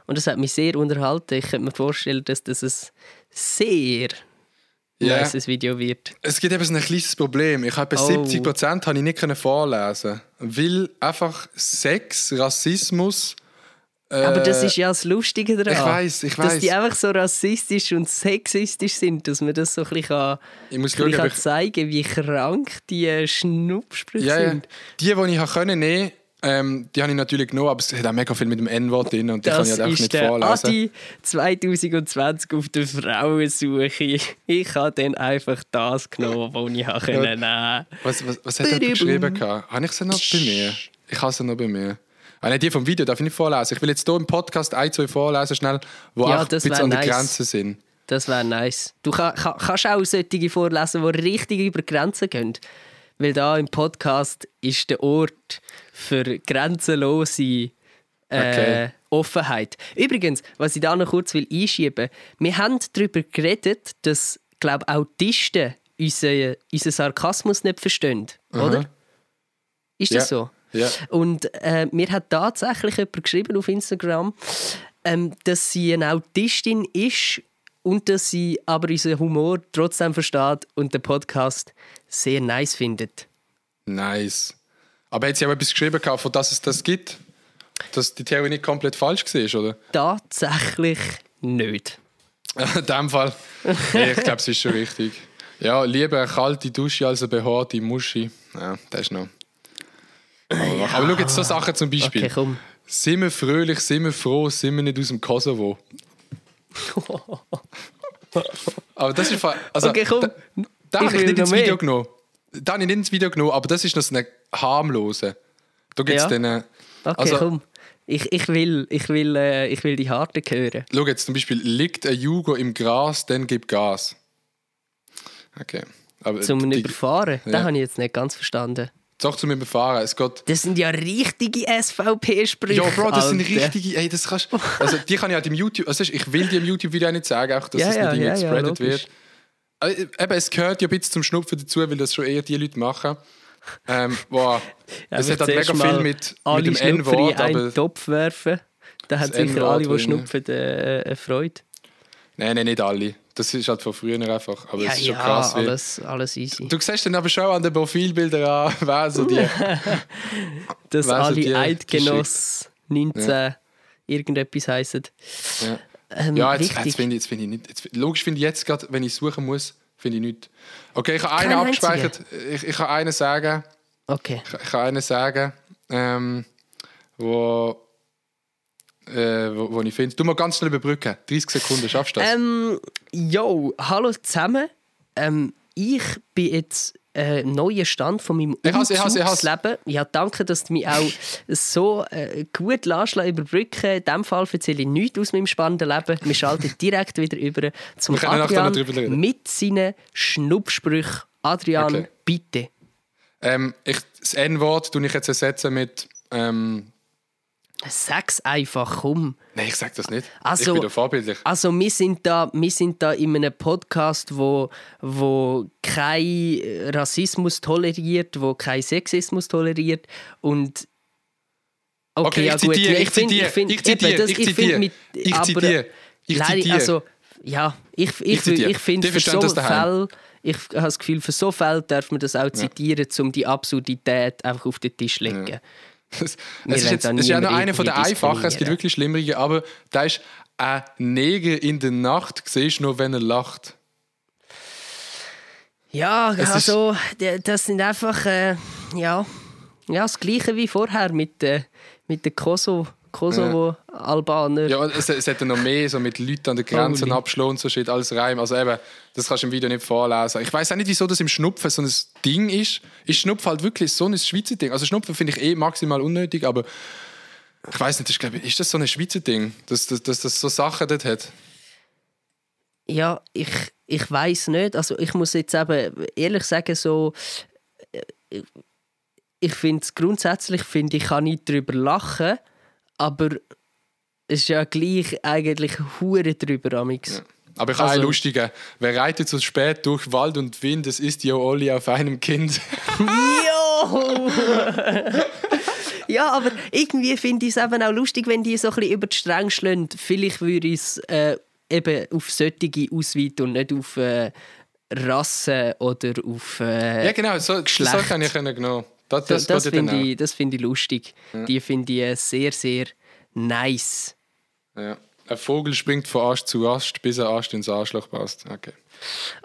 Und das hat mich sehr unterhalten. Ich könnte mir vorstellen, dass das ein sehr Ja. nice das Video wird. Es gibt eben so ein kleines Problem. Ich habe bei Oh. 70 Prozent habe ich nicht können vorlesen, weil einfach Sex, Rassismus. Äh, Aber das ist ja das Lustige daran. ich weiss, ich Dass weiss. die einfach so rassistisch und sexistisch sind, dass man das so ein bisschen, kann, Ich muss ein schauen, bisschen ob kann zeigen wie krank die äh, Schnupfsprüche ja. sind. Die, die ich nehmen, ähm, die habe ich natürlich genommen, aber es hat auch mega viel mit dem N-Wort drin und die kann Das ich halt einfach nicht vorlesen. Adi 2020 auf der Frauensuche. Ich habe dann einfach das genommen, was ich habe können nehmen Was, was, was hat er geschrieben? Habe ich sie noch bei mir? Ich habe sie noch bei mir. Ah, nein, die vom Video darf ich nicht vorlesen. Ich will jetzt hier im Podcast ein, zwei vorlesen, schnell, wo Ja, auch ein bisschen an der nice. Grenze sind. Das wäre nice. Du kann, kann, kannst auch solche vorlesen, die richtig über Grenzen gehen. Weil da im Podcast ist der Ort für grenzenlose äh, Okay. Offenheit. Übrigens, was ich da noch kurz will einschieben wir haben darüber geredet, dass glaub, Autisten unseren, unseren Sarkasmus nicht verstehen. Oder? Ist das Ja. so? Ja. Und äh, mir hat tatsächlich jemand geschrieben auf Instagram, ähm, dass sie eine Autistin ist und dass sie aber unseren Humor trotzdem versteht und den Podcast sehr nice findet. Nice. Aber hat sie auch etwas geschrieben, gehabt, von dass es das gibt? Dass die Theorie nicht komplett falsch war, oder? Tatsächlich nicht. In dem Fall. Ich glaube, es ist schon richtig. Ja, lieber eine kalte Dusche als eine behaarte Muschi. Ja, das ist noch. Aber, aber schau jetzt so Sachen zum Beispiel. Okay, komm. Sind wir fröhlich, sind wir froh, sind wir nicht aus dem Kosovo? aber das ist also, Okay, komm. Da, da Ich habe ich nicht ins mehr. Video genommen. Da habe ich nicht ins Video genommen, aber das ist noch so eine harmlose. Da gibt es Ja. dann. äh, Okay, Also- komm. Ich, ich, will, ich, will, äh, ich will die Harte hören. Schau jetzt zum Beispiel, liegt ein Jugo im Gras, dann gib Gas. Okay. Aber Zum die- Überfahren? Ja. Das habe ich jetzt nicht ganz verstanden. Doch zum Überfahren. Es geht. Das sind ja richtige SVP-Sprüche. Ja, Bro, das sind Alter. richtige. Ey, das kannst Also, die kann ich halt im YouTube. Also, ich will die im YouTube-Video nicht sagen, auch, dass Ja, es ja, nicht irgendwie ja, ja, gespreadet logisch. wird. Äh, Eben, es gehört ja ein bisschen zum Schnupfen dazu, weil das schon eher die Leute machen. Ähm, wow. es Einfach hat halt mega viel mit, alle mit dem N-Wort, einen aber. Topf werfen. Da haben Das sicher alle, die schnupfen, äh, eine Freude. Nein, nein, nicht alle. Das ist halt von früher einfach. Aber Ja, es ist schon ja, krass. Alles, alles easy. du siehst dann aber schon an den Profilbildern an, wer so die. Dass alle die- Eidgenoss 19 irgendetwas heissen. Ja. Ähm, Ja, jetzt, richtig. jetzt finde ich, jetzt find ich nicht. Jetzt, logisch finde ich jetzt gerade, wenn ich suchen muss, finde ich nicht. Okay, ich habe einen abgespeichert. Ich, ich kann einen sagen. Okay. Ich, ich kann einen sagen, ähm, wo, äh, wo, wo ich finde. Du mal ganz schnell überbrücken. 30 Sekunden, schaffst du das? Ähm, yo, hallo zusammen. Ähm, ich bin jetzt äh, neuer Stand von meinem Ich hasse, ich hasse, ich hasse. Umzugsleben. Ja, danke, dass du mich auch so äh, gut lässt überbrücken. In diesem Fall erzähle ich nichts aus meinem spannenden Leben. Wir schalten direkt wieder über zum Adrian mit seinen Schnupfsprüchen. Adrian, Okay. bitte. Ähm, ich, das N-Wort tue ich jetzt ersetzen mit. Ähm, Sag's einfach, komm. Nein, ich sage das nicht. Also- ich bin da vorbildlich. Also wir sind da, wir sind da in einem Podcast, wo, wo kein Rassismus toleriert, wo kein Sexismus toleriert und okay, Okay, ich ja gut, zitiere, ja, ich find- zitiere, find- ich zitiere, ich zitiere, mit- ich zitiere, ich zitiere. Also, ja, ich, ich, Ich ich, ich finde, für so. Fälle, ich habe das Gefühl, für so Fälle darf man das auch zitieren, um die Absurdität einfach auf den Tisch zu legen. Es, Es ist, wollen jetzt, da es ist ja noch niemanden einer von den einfachen, es gibt wirklich schlimmere, aber da ist ein Neger in der Nacht, siehst du nur, wenn er lacht. Ja, Es ist- also das sind einfach äh, ja, ja, das Gleiche wie vorher mit, äh, mit den Kosovo, Kosovo-Albaner. Ja, es, es hat ja noch mehr so mit Leuten an der Grenze Holy. abschlagen und so steht alles rein. Also eben, das kannst du im Video nicht vorlesen. Ich weiß auch nicht, wieso das im Schnupfen so ein Ding ist. Ist Schnupfen halt wirklich so ein Schweizer Ding? Also Schnupfen finde ich eh maximal unnötig, aber ich weiß nicht, ich glaube, ist das so ein Schweizer Ding, dass das dass, das so Sachen dort hat? Ja, ich, ich weiß nicht. Also ich muss jetzt eben ehrlich sagen, so äh, ich finde es grundsätzlich finde ich kann nicht darüber lachen, aber es ist ja gleich eigentlich hure drüber amix. Aber ich habe Also- einen lustigen. Wer reitet so spät durch Wald und Wind, es ist ja Olli auf einem Kind. Jo! ja, aber irgendwie finde ich es eben auch lustig, wenn die so ein bisschen über die Stränge schlagen. Vielleicht würde ich es äh, eben auf solche ausweiten und nicht auf äh, Rasse oder auf. Äh, Ja, genau, so, so kann ich genommen. Das, das das, ja finde ich, das find ich lustig. Die finde ich sehr, sehr nice. Ja. Ein Vogel springt von Ast zu Ast, bis er Ast ins Arschloch passt. Okay.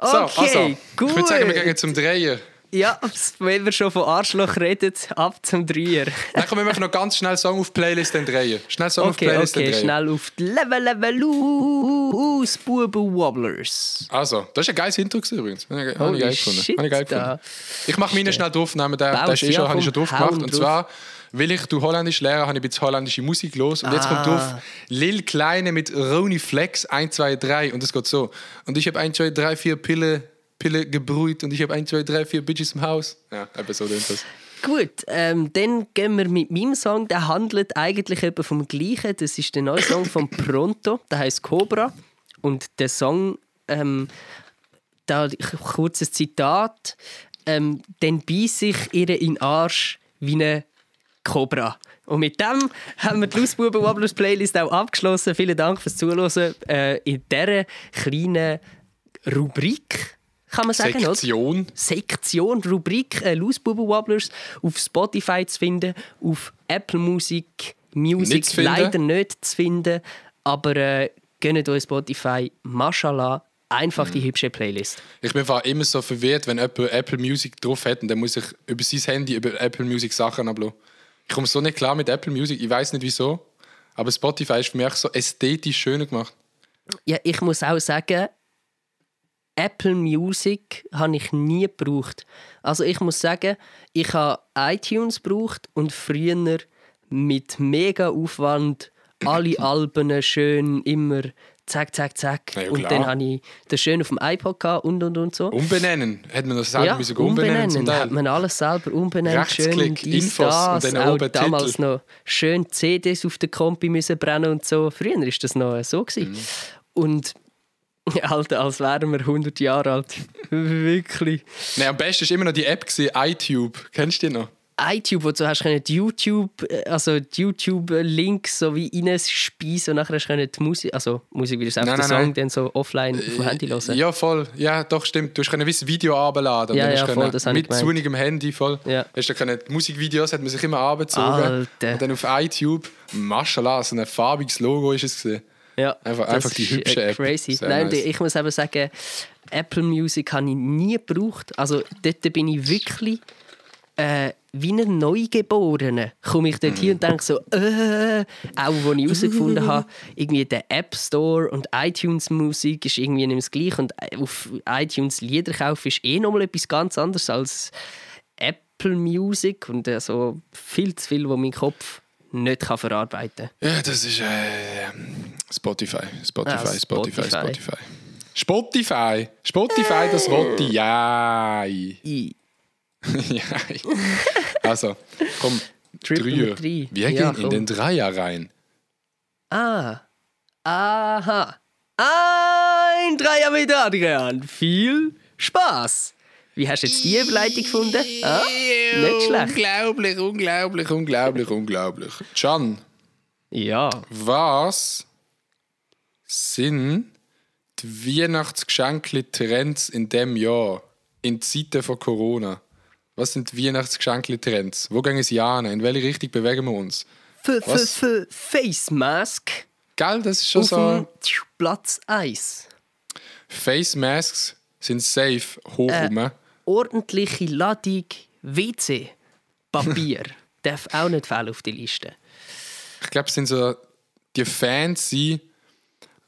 So, Okay, also, gut. Ich würde sagen, wir gehen zum Drehen. Ja, wenn wir schon von Arschloch reden, ab zum Dreier. Dann kommen wir noch ganz schnell Song auf Playlist drehen. Schnell Song auf Okay, Playlist okay, drehen. schnell auf die Level, Level, aus, Buben Wobblers. Also, das ist ein geiles Intro übrigens. Habe ich, Holy geil gefunden. shit, Habe ich geil gefunden. Ich mache meine schnell draufnehmen, der, der Baus, ist eh schon, habe ich schon drauf gemacht. Und drauf. zwar, weil ich du Holländisch lehre, habe ich ein bisschen holländische Musik los. Und jetzt Ah. kommt drauf Lil Kleine mit Roni Flex 1, 2, 3. Und es geht so. Und ich habe 1, 2, 3, 4 Pille, Pille gebrüht und ich habe 1, 2, 3, 4 Bitches im Haus. Ja, eben so das. Gut, ähm, dann gehen wir mit meinem Song. Der handelt eigentlich eben vom Gleichen. Das ist der neue Song von Pronto. Der heißt Cobra. Und der Song, ähm, da kurzes Zitat: ähm, Dann beiß ich ihr in den Arsch wie eine Cobra. Und mit dem haben wir die Lausbuben Wobblers Playlist auch abgeschlossen. Vielen Dank fürs Zuhören äh, in dieser kleinen Rubrik, kann man sagen, oder? Sektion. Sektion, Rubrik äh, Lausbuben Wobblers auf Spotify zu finden, auf Apple Music, Music Nicht leider nicht zu finden, aber äh, gönnt euch Spotify, mashallah, einfach Mhm. die hübsche Playlist. Ich bin immer so verwirrt, wenn jemand Apple Music drauf hat und dann muss ich über sein Handy über Apple Music Sachen abladen. Ich komme so nicht klar mit Apple Music, ich weiß nicht wieso, aber Spotify ist für mich so ästhetisch schöner gemacht. Ja, ich muss auch sagen, Apple Music habe ich nie gebraucht. Also ich muss sagen, ich habe iTunes gebraucht und früher mit mega Aufwand alle Alben schön immer zack, zack, zack. Ja, und dann habe ich das schön auf dem iPod gehabt und und und so. Umbenennen. Hätte man das selber ja, müssen umbenennen umbenennen. Teil. Hat man alles selber umbenannt. Schön Rechtsklick, dies, Infos und das. dann auch oben damals Titel. noch schön CDs auf der Kompi müssen brennen und so. Früher war das noch so. Gewesen. Mhm. Und Alter, als wären wir 100 Jahre alt. Wirklich. Nein, am besten war immer noch die App, gewesen, iTube. Kennst du die noch? iTube, wo du hast können YouTube, äh, also die YouTube-Links so wie reinspeisen und nachher hast du die Musik, also Musik, wie du sagst, den Song nein. dann so offline auf dem Handy hören. Ja, voll. Ja, doch, stimmt. Du hast ein Video abladen. und Ja, ja, voll, können das Mit zunigem Handy voll. Ja. Hast du können, Musikvideos hat man sich immer abgezogen. Alter. Und dann auf iTube, Mashallah, so ein farbiges Logo ist es gesehen. Ja, Einfach- einfach die ist, hübsche äh, App. Crazy. Sehr Nein, nice. ich muss eben sagen, Apple Music habe ich nie gebraucht. Also dort bin ich wirklich äh, wie ein Neugeborener. Komme ich dort hin und denke so, äh, auch wo ich herausgefunden habe, irgendwie der App Store und iTunes Musik ist irgendwie nicht das Gleiche und auf iTunes Lieder kaufen ist eh nochmal etwas ganz anderes als Apple Music und äh, so viel zu viel, wo mein Kopf nicht kann verarbeiten kann. Ja, das ist äh, Spotify. Spotify, Ah, Spotify, Spotify. Spotify. Spotify. Spotify, das Rote. Ja. Also, komm. Triple drei. Wir Ja, gehen in komm. den Dreier rein. Ah. Aha. Ein Dreier mit Adrian. Viel Spaß. Wie hast du jetzt die Überleitung gefunden? Ah? Nicht schlecht. Unglaublich, unglaublich, unglaublich, unglaublich. Can, Ja. was sind die Weihnachtsgeschenkli-Trends in dem Jahr, in Zeiten von Corona? Was sind die Weihnachtsgeschenkli-Trends? Wo gehen sie an? In welche Richtung bewegen wir uns? F -f Was? -f Face Mask Gell, das ist schon auf so. Platz 1. Face Masks sind safe hoch Äh. rum. Ordentliche Ladung WC. Papier. Darf auch nicht fehlen auf die Liste. Ich glaube, es sind so die fancy,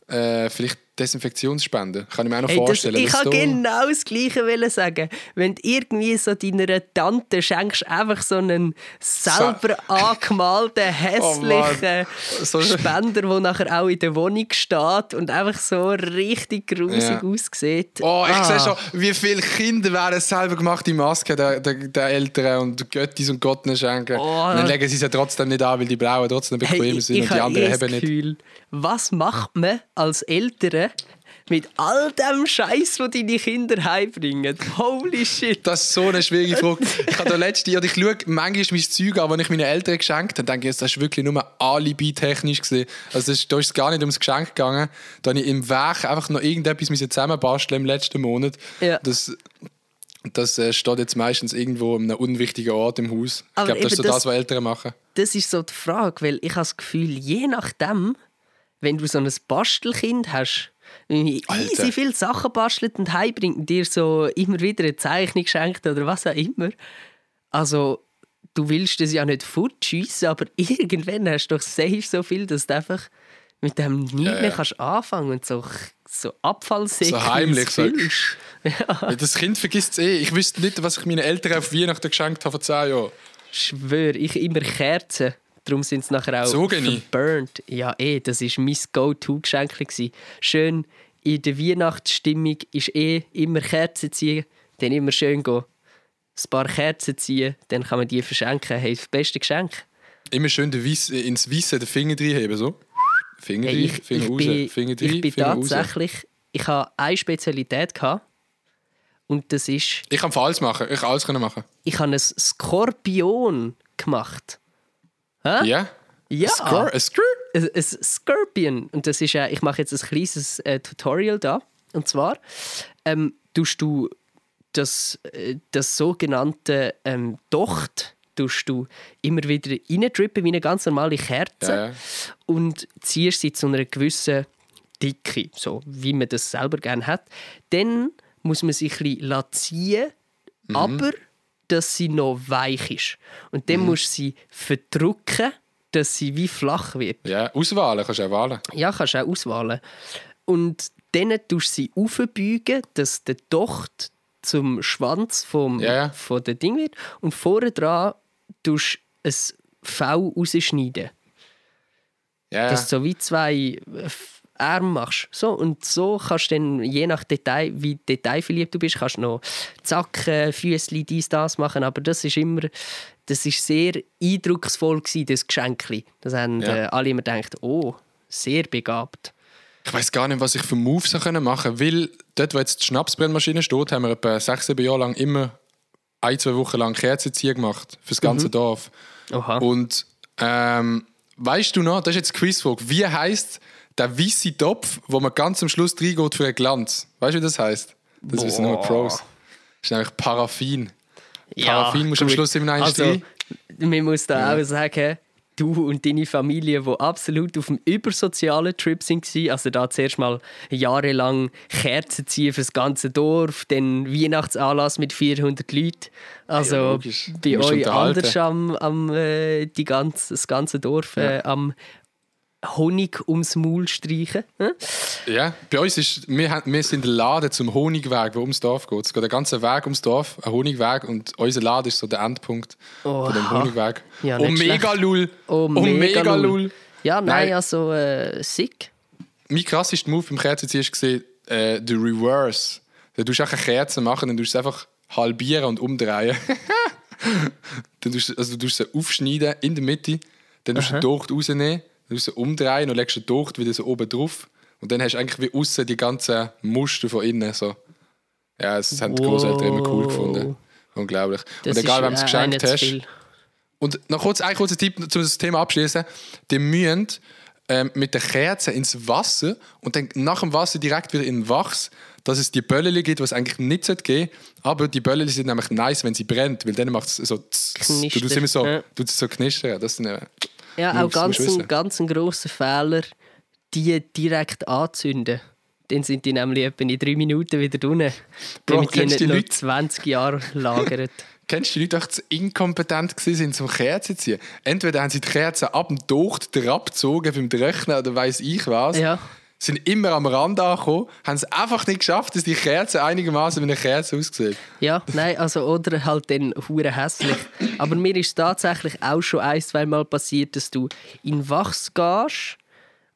äh, vielleicht Desinfektionsspenden. Kann ich mir auch noch Hey, das, vorstellen. ich dass kann genau das Gleiche wollen sagen. Wenn du irgendwie so deiner Tante schenkst, einfach so einen selber angemalten, hässlichen Oh So- Spender, der nachher auch in der Wohnung steht und einfach so richtig grusig Ja. aussieht. Oh, ich Ah. sehe schon, wie viele Kinder werden selber gemachte Masken der, der, der Eltern und Göttis und Gotten schenken. Oh. Und dann legen sie sie trotzdem nicht an, weil die blauen trotzdem bequem Hey, sind ich und die anderen eh das haben nicht. Was macht man als Eltern, mit all dem Scheiß, den deine Kinder heimbringen. Holy shit. Das ist so eine schwierige Frage. Ich habe letzte Jahr, ich schaue manchmal mein Zeug an, das ich meinen Eltern geschenkt habe, denke ich, das ist wirklich nur alibi-technisch gesehen. Also das da ist es gar nicht ums Geschenk gegangen. Da habe ich im Weg einfach noch irgendetwas zusammenbasteln im letzten Monat. Ja. Das, das äh, steht jetzt meistens irgendwo an einem unwichtigen Ort im Haus. Ich Aber glaube, das ist so eben das, was Eltern machen. Das ist so die Frage, weil ich habe das Gefühl, je nachdem, wenn du so ein Bastelkind hast, wie Alter. easy viele Sachen bastelt und heimbringt und dir so immer wieder eine Zeichnung schenkt oder was auch immer. Also, du willst das ja nicht fortschiessen, aber irgendwann hast du doch safe so viel, dass du einfach mit dem nicht Ja, ja. mehr kannst anfangen und so, so Abfallsäcke So heimlich so. Ja, Das Kind vergisst es eh. Ich wüsste nicht, was ich meinen Eltern auf Weihnachten geschenkt habe vor 10 Jahren. schwör, ich immer Kerzen. Darum sind sie nachher auch So geni. verburnt. Ja, eh, das war mein Go-To-Geschenk. Schön in der Weihnachtsstimmung ist eh immer Kerzen ziehen, dann immer schön gehen. Ein paar Kerzen ziehen, dann kann man die verschenken. Hey, das beste Geschenk. Immer schön Weiss, ins Weisse den Finger reinheben, so. Finger Hey, rein, Finger ich, raus, bin, Finger rein, ich bin Finger raus. tatsächlich, ich habe eine Spezialität gehabt. Und das ist, Ich kann alles machen. Ich kann alles machen. ich habe ein Skorpion gemacht. Hä? Ja? Ja. Ein Skr ein, ein Scorpion. Und das ist, äh, ich mache jetzt ein kleines äh, Tutorial da. Und zwar ähm, tust du das, äh, das sogenannte ähm, Docht tust du immer wieder reindrippen wie eine ganz normale Kerze Ja, ja. und ziehst sie zu einer gewissen Dicke, so wie man das selber gerne hat. Dann muss man sie ein bisschen ziehen, Mhm. aber dass sie noch weich ist. Und Mhm. dann musst du sie verdrücken, dass sie wie flach wird. Ja, auswählen kannst du auch wählen. Ja, kannst du auch auswählen. Und dann tust du sie aufbeugen, dass der Docht zum Schwanz vom, Ja, ja. von der Ding wird. Und vorne dran tust du ein V rausschneiden. Ja, Dass du so wie zwei Arme machst. So, und so kannst du dann, je nach Detail, wie detailverliebt du bist, kannst du noch Zacken, Füßli, dies, das machen. Aber das ist immer, das ist sehr eindrucksvoll gewesen, das Geschenkli. Das haben Ja. äh, alle immer gedacht, oh, sehr begabt. ich weiß gar nicht, was ich für Moves machen machen weil dort, wo jetzt die Schnapsbrennmaschine steht, haben wir etwa sechs, sieben Jahre lang immer ein, zwei Wochen lang Kerzenziehen gemacht für das ganze Dorf. Oha. Und ähm, weißt du noch, das ist jetzt die Quizfrage, wie heißt der weiße Topf, wo man ganz am Schluss reingeht für einen Glanz? Weißt du, wie das heißt? Das wissen nur Boah. Pros. Das ist nämlich Paraffin. Ja, Paraffin musst du am. Schluss immer Also, rein. man muss da auch sagen, du und deine Familie, die absolut auf dem übersozialen Trip waren, also da zuerst mal jahrelang Kerzen ziehen für das ganze Dorf, dann Weihnachtsanlass mit 400 Leuten. Also Ja, bei euch anders am, am äh, die ganze, das ganze Dorf äh, am Honig ums Maul streichen. Hm? Ja, bei uns ist, wir, wir sind der Laden zum Honigweg, der ums Dorf geht. Es geht der ganze Weg ums Dorf, ein Honigweg, und unser Laden ist so der Endpunkt von dem Oha. Honigweg. Ja, oh, mega lul! Oh, Oh, mega lul. Ja, nein, Nein. also äh, sick. Mein krassester Move beim Kerzenziehen war äh, der Reverse. Du tust auch eine Kerze machen, dann tust du es einfach halbieren und umdrehen. dann tust du, also du tust sie aufschneiden in der Mitte, dann tust du den Docht rausnehmen, dann sie umdrehen und legst den Docht wieder so oben drauf. Und dann hast du eigentlich wie außen die ganzen Muster von innen. So. Ja, das haben die Großeltern immer cool gefunden. Unglaublich. Das und egal, wem du es äh, geschenkt hast. Und noch kurz, ein kurzer Tipp, um das Thema abschließen. Die müssen ähm, mit der Kerze ins Wasser und dann nach dem Wasser direkt wieder in den Wachs, dass es die Böllchen gibt, was eigentlich nicht sollte geben Aber die Böllchen sind nämlich nice, wenn sie brennt, weil dann macht es so... tss, tss. Du tust immer so, Ja. so knistern. Das sind, äh, Ja, auch ganz, ein, ganz ein grosser Fehler, die direkt anzünden. Dann sind die nämlich etwa in drei Minuten wieder unten. Bro, damit die nicht die noch Leute? 20 Jahre lagern. Kennst du die Leute, die zu inkompetent waren, zum Kerzen zu ziehen? Entweder haben sie die Kerze ab dem Docht abgezogen beim Rechnen oder weiss ich was. Ja. Sind immer am Rand angekommen, haben es einfach nicht geschafft, dass die Kerze einigermaßen wie eine Kerze aussieht. ja, nein, also oder halt dann hure hässlich. Aber mir ist tatsächlich auch schon ein, zwei Mal passiert, dass du in Wachs gehst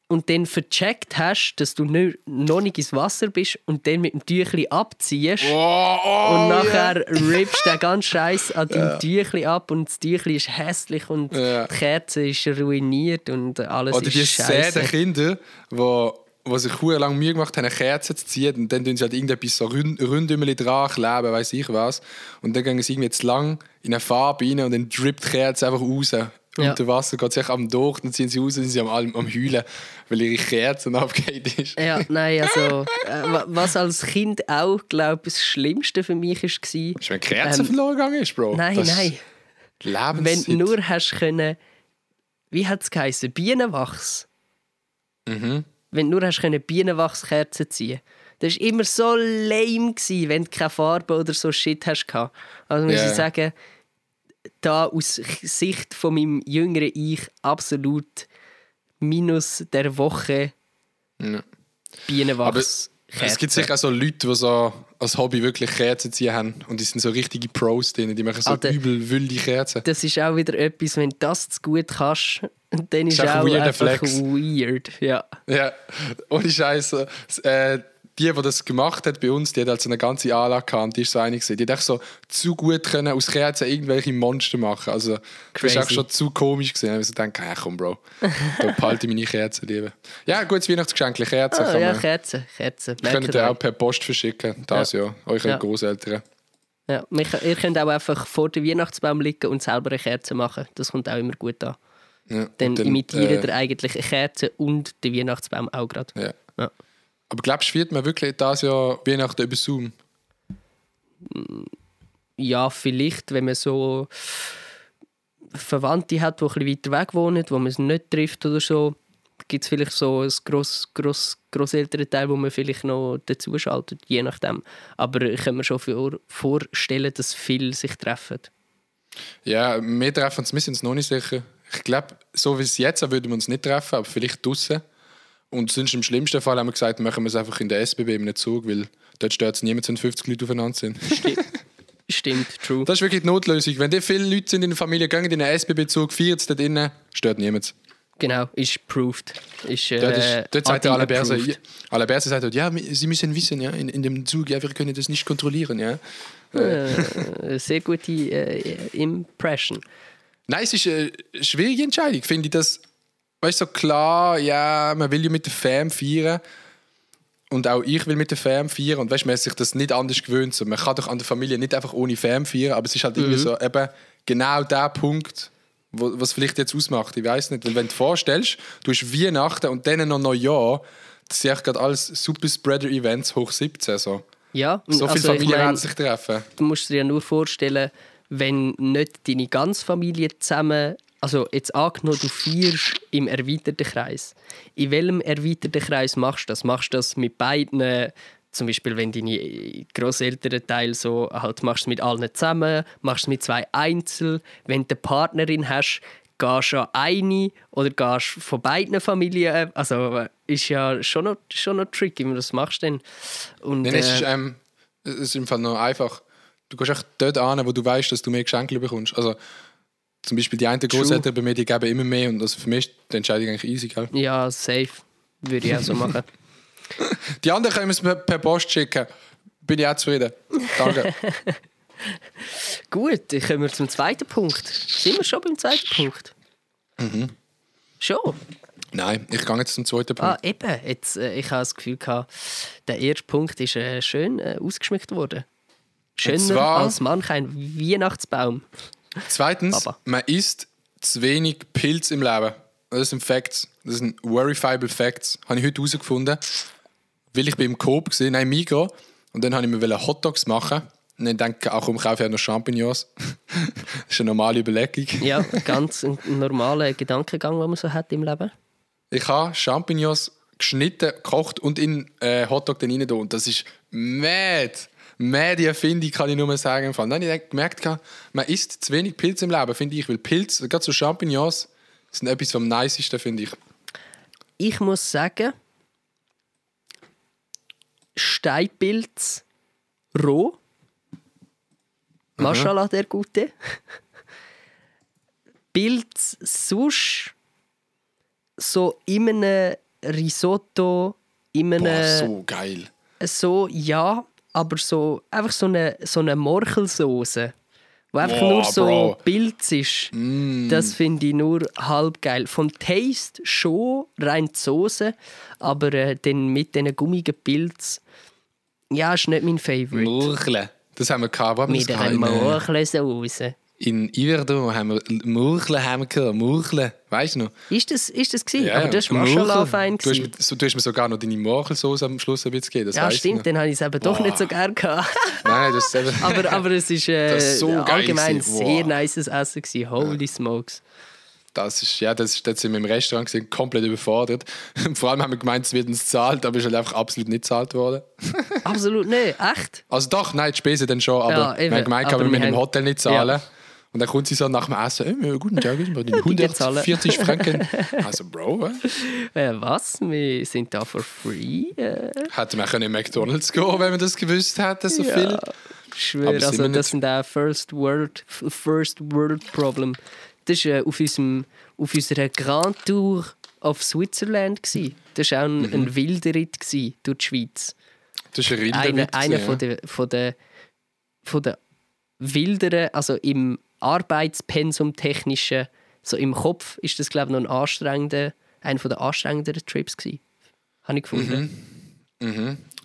und dann vercheckt hast, dass du nicht, noch nicht ins Wasser bist und dann mit dem Tüchli abziehst. Oh, oh, Und yeah. nachher rippst du den ganzen Scheiß an deinem Tüchli ab und das Tüchli ist hässlich und Ja. die Kerze ist ruiniert und alles Oder die ist scheiße. Kinder, die die sich hure lang Mühe gemacht haben, eine Kerze zu ziehen und dann tun sie halt irgendetwas so rund, Ründümeli dran kleben, weiß ich was. Und dann gehen sie irgendwie zu lang in eine Farbe rein und dann drippt die Kerze einfach raus. Ja. Unter Wasser geht sich am durch, dann ziehen sie raus und sind sie am, am, am Heulen, weil ihre Kerze abgeht ist. Ja, nein, also äh, wa- was als Kind auch, glaube ich, das Schlimmste für mich war, Ist, wenn die Kerze Ähm, verloren gegangen ist, Bro. nein, Das nein, wenn Lebenszeit. du nur hast können, wie hat es geheißen, Bienenwachs. Mhm. Wenn du nur hast können Bienenwachskerzen ziehen. Das war immer so lame, gewesen, wenn du keine Farbe oder so Shit hast. gehabt. Also muss Ja. ich sagen, da aus Sicht von meinem jüngeren Ich absolut minus der Woche Ja. Bienenwachs. Es gibt sicher auch so Leute, die so als Hobby wirklich Kerzen ziehen haben und die sind so richtige Pros drin, die machen so Alter. übel wilde Kerzen. Das ist auch wieder etwas, wenn du das zu gut kannst, dann ist Ist auch auch einfach Flex. weird. Ja. Ja, ohne Scheiße. Äh, die, die das gemacht hat bei uns, die hat halt so eine ganze Anlage gehabt und die ist so einig gewesen. Die hat echt so zu gut können aus Kerzen irgendwelche Monster machen. Also, das Crazy. ist auch schon zu komisch gesehen. Ich so denke, ja, komm, Bro, da behalte ich meine Kerzen lieber. Ja, gutes Weihnachtsgeschenk, Kerzen Ah, ja, Kerzen. Kerzen. könnt ihr auch per Post verschicken, das ja, euren Ja. Großeltern. Ja, ihr könnt auch einfach vor dem Weihnachtsbaum liegen und selber eine Kerze machen. Das kommt auch immer gut an. Ja. Dann, und imitiert äh, ihr eigentlich eine Kerze und den Weihnachtsbaum auch gerade. Ja. Ja. Aber glaubst du, wird man wirklich das Jahr Weihnachten über Zoom? Ja, vielleicht, wenn man so Verwandte hat, die ein bisschen weiter weg wohnen, wo man es nicht trifft oder so, gibt es vielleicht so ein gross, gross, Grosselternteil, wo man vielleicht noch dazu schaltet, je nachdem. Aber ich kann mir schon vor, vorstellen, dass viele sich treffen. Ja, wir treffen uns, wir sind uns noch nicht sicher. Ich glaube, so wie es jetzt würden wir uns nicht treffen, aber vielleicht draußen. Und sonst im schlimmsten Fall haben wir gesagt, machen wir es einfach in der SBB in einem Zug, weil dort stört es niemand, wenn 50 Leute aufeinander sind. Stimmt, true. Das ist wirklich die Notlösung. Wenn die viele Leute sind in der Familie, gehen in einen SBB-Zug, feiern es dort innen, stört niemand. Genau, ist proved. Ist, äh, Dort, ist, dort sagt Adi Alaberse, approved. Alaberse sagt dort, ja, Sie müssen wissen, ja, in, in dem Zug, ja, wir können das nicht kontrollieren. Ja. Äh, sehr gute äh, Impression. Nein, es ist eine schwierige Entscheidung, finde ich. Das, weißt du, so klar, ja, man will ja mit der Fam feiern. Und auch ich will mit der Fam feiern. Und weißt du, man ist sich das nicht anders gewöhnt. So, man kann doch an der Familie nicht einfach ohne Fam feiern, aber es ist halt irgendwie so eben genau der Punkt, wo, was vielleicht jetzt ausmacht. Ich weiß nicht. Weil wenn du dir vorstellst, du hast Weihnachten und dann noch Neujahr, das sind echt gerade alles Super Spreader-Events hoch 17. So, Ja, so viele also, ich Familien mein, werden sich treffen. du musst dir ja nur vorstellen, wenn nicht deine ganze Familie zusammen, also jetzt angenommen, du feierst im erweiterten Kreis. In welchem erweiterten Kreis machst du das? Machst du das mit beiden, zum Beispiel wenn deine Großeltern Teil so, halt machst du es mit allen zusammen, machst du es mit zwei Einzel. Wenn du eine Partnerin hast, gehst du an eine oder gehst du von beiden Familien. Also äh, ist ja schon noch, schon noch tricky, wie du das machst denn. Und, Nein, es, ist, äh, ähm, es ist im Fall noch einfach. Du gehst echt dort an, wo du weißt, dass du mehr Geschenke bekommst. Also, zum Beispiel die einen Großeltern bei mir, die geben immer mehr. Und also für mich ist die Entscheidung eigentlich easy. Gell? Ja, safe. Würde ich auch so machen. Die anderen können es mir per Post schicken. Bin ich auch zufrieden. Danke. Gut, dann kommen wir zum zweiten Punkt. Sind wir schon beim zweiten Punkt? Schon? Nein, ich gehe jetzt zum zweiten Ah, Punkt. eben. Jetzt, äh, ich habe das Gefühl, gehabt, der erste Punkt ist äh, schön äh, ausgeschmückt worden. Schöner zwar- als manch ein Weihnachtsbaum. Zweitens, Papa. man isst zu wenig Pilz im Leben. Das sind Facts. Das sind verifiable Facts. Habe ich heute herausgefunden. Weil ich beim Coop war, nein, Migros. Und dann wollte ich mir Hotdogs machen. Und dann denke ich, auch komm, kaufe ich auch noch Champignons. das ist eine normale Überlegung. Ja, ganz ein normaler Gedankengang, den man so hat im Leben. Ich habe Champignons geschnitten, gekocht und in äh, Hotdog dann rein. Und das ist mad. Mad die Erfindung, kann ich nur mal sagen. im Fall. Dann habe ich gemerkt, man isst zu wenig Pilz im Leben, finde ich. Weil Pilz, gerade so Champignons, sind etwas vom Nicesten, finde ich. Ich muss sagen, Steinpilz roh. Maschallah, der Gute. Pilz sonst so in einem Risotto, in einem Boah, so geil. so, ja, aber so einfach so eine, so eine Morchelsauce, wo einfach Boah, nur so Bro. Mm. Pilz ist, das finde ich nur halb geil. Vom Taste schon, rein die Soße, aber äh, dann mit diesen gummigen Pilz, ja, ist nicht mein Favorite. Murchle. Das haben wir gehabt. Wir Mit einer gehabt? In, äh, in Iverdon haben wir Murchle haben wir gehabt. Murchle. Weißt du noch? Ist das, ist das gewesen? aber das war. Marshall fein. Du so, du hast mir sogar noch deine Morchelsauce am Schluss ein bisschen gegeben. Das Ja, stimmt, noch. dann habe ich es eben doch nicht so gern gehabt. Nein, das ist eben... aber, aber es ist, äh, ist so allgemein sehr nices Essen. Gewesen. Holy smokes. Das ist, ja, das das sind wir im Restaurant gewesen, komplett überfordert. Vor allem haben wir gemeint, es wird uns gezahlt, aber es ist halt einfach absolut nicht gezahlt worden. Absolut nicht, echt? Also doch, nein, die Spesen dann schon, aber Ja, wir haben gemeint, Aber wir müssen im Hotel nicht zahlen. Ja. Und dann kommt sie so nach dem Essen, äh, guten Tag, ich bin Die zahlen. 140 Franken. Also Bro, äh? Was? Wir sind da for free? Äh, hätten wir können in McDonalds gehen, wenn wir das gewusst hätten, so Ja. viel. ich schwöre, also das sind auch First World, First World Problem. Das war äh, auf, unserem, auf unserer Grand Tour of Switzerland. Gewesen. Das war auch ein, Mhm. ein wilder Ritt gewesen durch die Schweiz. Das ist ein Rinder Einer, einer von der, von der, von der wilderen, also im Arbeitspensum technischen, so im Kopf ist das glaube ich noch ein anstrengender, einer von der anstrengenderen Trips gewesen. Habe ich gefunden.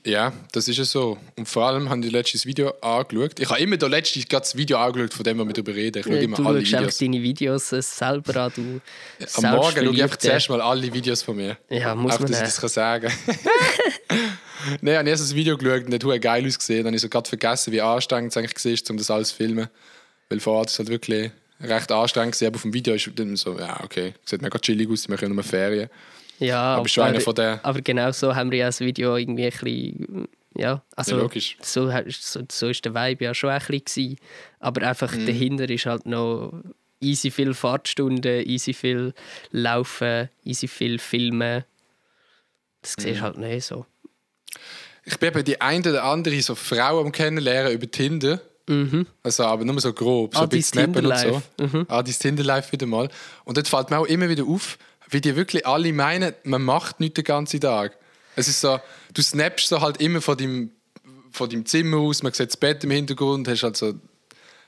Ja, das ist ja so. Und vor allem habe ich letztes Video angeschaut. Ich habe immer das letzte das Video angeschaut, von dem wir darüber reden. Ich schaue immer du alle schaust einfach Videos. deine Videos äh, selber an. Du Am Morgen schaue ich einfach zuerst mal alle Videos von mir. Ja, muss einfach, man dass ich auch. das kann sagen Nein, ich habe erst das Video geschaut und das hat geil ausgesehen. Dann habe ich so gerade vergessen, wie anstrengend es eigentlich war, um das alles zu filmen. Weil vor Ort ist es halt wirklich recht anstrengend gewesen, aber auf dem Video ist dann so, ja, okay, sieht mega chillig aus, wir können nur Ferien. Ja, Aber schon einer von den- aber genau so haben wir ja das Video irgendwie ein bisschen, ja, also Ja, logisch. So, so, so ist der Vibe ja schon ein bisschen gewesen. aber einfach Mhm. dahinter ist halt noch easy viel Fahrtstunden, easy viel Laufen, easy viel Filmen. Das Mhm. siehst du halt nicht so. Ich bin eben die eine oder andere so Frau am Kennenlernen über Tinder. Also, aber nur so grob, so Ah, ein bisschen snappen und so. Tinder-Life. Ah, dein Tinder-Life wieder mal. Und dort fällt mir auch immer wieder auf, wie die wirklich alle meinen, man macht nichts den ganzen Tag. Es ist so, du snappst so halt immer von deinem, von deinem Zimmer aus, man sieht das Bett im Hintergrund, hast halt so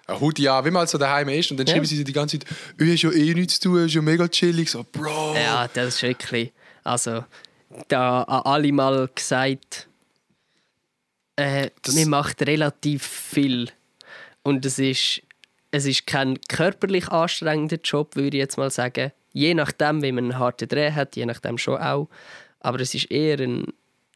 ein Hoodie an, wie man halt so daheim ist. Und dann Ja. schreiben sie dir die ganze Zeit, «Oh, hast ja eh nichts zu tun, ist ja mega chillig. So, Bro. Ja, das ist wirklich. Also, da an alle mal gesagt, äh, Das- man macht relativ viel. Und es ist, es ist kein körperlich anstrengender Job, würde ich jetzt mal sagen. Je nachdem, wie man einen harten Dreh hat, je nachdem schon auch. Aber es ist eher ein,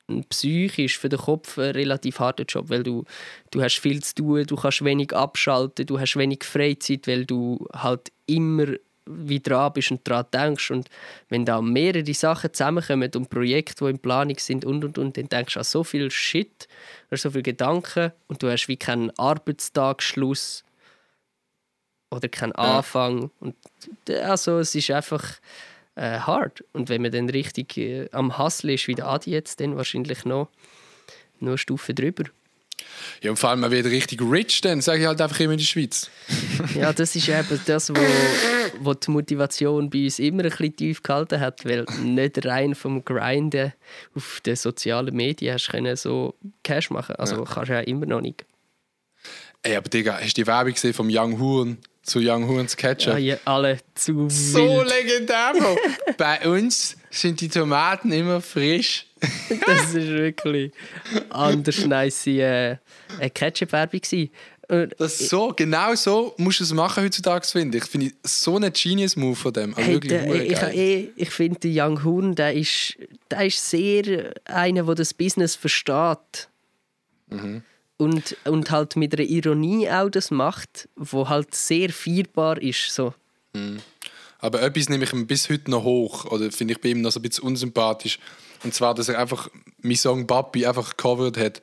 ein psychisch für den Kopf ein relativ harter Job, weil du, du hast viel zu tun, du kannst wenig abschalten, du hast wenig Freizeit, weil du halt immer wie dran bist und dran denkst. Und wenn da mehrere Sachen zusammenkommen und Projekte, die in Planung sind und und und, dann denkst du an so viel Shit, hast so viele Gedanken und du hast wie keinen Arbeitstagsschluss oder keinen Anfang. Und also es ist einfach äh, hart. Und wenn man dann richtig äh, am Hustle ist, wie der Adi jetzt, dann wahrscheinlich noch, noch eine Stufe drüber. Ja, und vor allem, man wird richtig rich dann, sage ich halt einfach immer in der Schweiz. Ja, das ist eben das, wo, wo die Motivation bei uns immer ein bisschen tief gehalten hat, weil nicht rein vom Grinden auf den sozialen Medien hast du können so Cash machen. Also kannst du ja immer noch nicht. Ey, aber Digga, hast du die Werbung gesehen vom Young Huren zu Young Hurens Ketchup? Ja, ihr alle zu So wild. legendär. Bei uns sind die Tomaten immer frisch. Das ist wirklich anders nice äh, eine Ketchup-Werbung Das so, genau so musst du es machen heutzutage, finde ich. Finde ich so ein Genius-Move von dem. Also Hey, der, ich, ich, ich finde, Young Horn, der ist, der ist sehr einer, der das Business versteht. Mhm. Und, und halt mit einer Ironie auch das macht, wo halt sehr feierbar ist. So. Aber etwas nehme ich ihm bis heute noch hoch. Oder finde ich bei ihm noch so ein bisschen unsympathisch. Und zwar, dass er einfach meinen Song Papi einfach gecovert hat.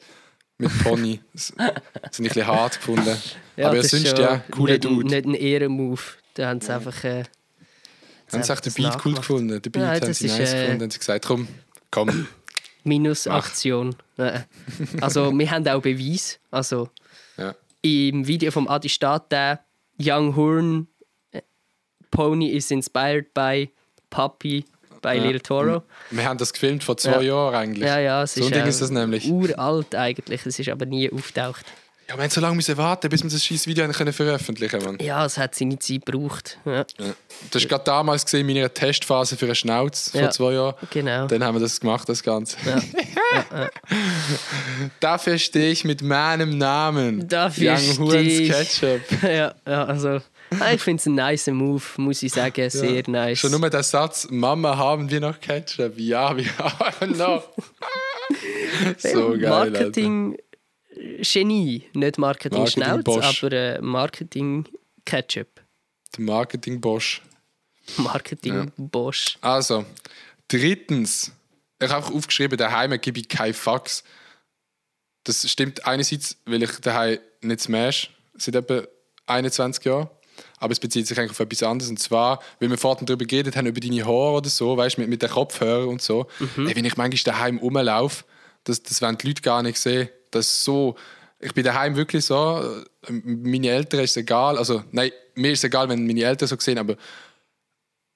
Mit Pony. Das, habe ich ein bisschen hart gefunden. Aber ja, das ist sonst, ja, cooler nicht, Dude. Nicht ein Ehrenmove. Da haben sie einfach. Äh, Haben sie echt den Beat cool gefunden? Den Beat Ja, haben sie nice äh, gefunden. Haben sie gesagt, komm, komm. Minusaktion. Äh. Also, wir haben auch Beweis. Also, Ja. im Video vom Adi der Young Horn äh, Pony is inspired by Puppy by Ja. Little Toro. Wir haben das gefilmt vor zwei Ja. Jahren eigentlich. Ja, ja, es so ist, ein Ding ist das nämlich. uralt eigentlich. Es ist aber nie auftaucht. Ja, wir haben so lange müssen warten, bis wir das scheiß Video können veröffentlichen konnten. Ja, es hat seine Zeit gebraucht. Ja, Ja. Das war gerade damals gesehen in meiner Testphase für eine Schnauz Ja. vor zwei Jahren. genau. Dann haben wir das gemacht, das Ganze. Ja. Dafür stehe ich mit meinem Namen. Dafür Young ich. Ketchup. ja, ja, also ich finde es ein nice Move, muss ich sagen. Sehr nice. Schon nur der Satz, Mama, haben wir noch Ketchup? Ja, wir haben noch. so geil, Alter. Marketing Genie, nicht Marketing, Marketing Schnauz, Bosch. aber äh, Marketing Ketchup. Der Marketing-Bosch. Marketing Bosch. Also, drittens, ich habe aufgeschrieben, daheim gebe ich keinen Fax. Das stimmt einerseits, weil ich daheim nicht smash, seit etwa 21 Jahren. Aber es bezieht sich eigentlich auf etwas anderes. Und zwar, weil wir vorhin darüber geredet haben, über deine Haare oder so, weißt du, mit, mit den Kopfhörern und so. Ey, wenn ich manchmal daheim rumlaufe, das, das wollen die Leute gar nicht sehen. Das so. Ich bin daheim wirklich so, meine Eltern ist es egal. Also, nein, mir ist es egal, wenn meine Eltern so sehen, aber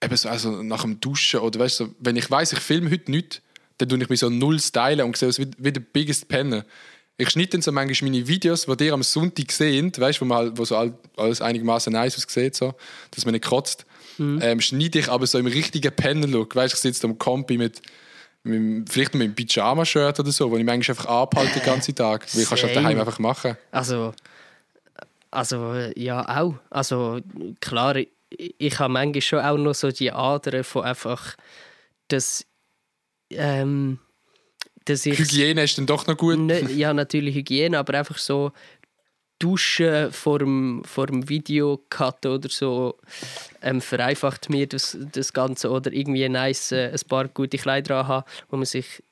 eben so, also nach dem Duschen oder weißt du, so, wenn ich weiß, ich filme heute nicht, dann tue ich mich so null stylen und sehe aus wie, wie der biggest Penner. Ich schneide dann so manchmal meine Videos, die ihr am Sonntag seht, weißt du, wo, man halt, wo so all- alles einigermaßen nice aussieht, so, dass man nicht kotzt, ähm, schneide ich aber so im richtigen Penner-Look. Weißt du, ich sitze da am Kompi mit, mit vielleicht mit einem Pyjama-Shirt oder so, wo ich manchmal einfach abhalte den ganzen Tag. Weil ich kann es halt daheim einfach machen. Also, also ja, auch. Also klar, ich, ich habe manchmal schon auch noch so die Adern von einfach, dass, ähm, dass ich... Hygiene ist dann doch noch gut. Nicht, ja, natürlich Hygiene, aber einfach so Duschen vor dem, vor dem Videocut oder so ähm, vereinfacht mir das, das Ganze. Oder irgendwie nice, äh, ein paar gute Kleider haben, wo man sich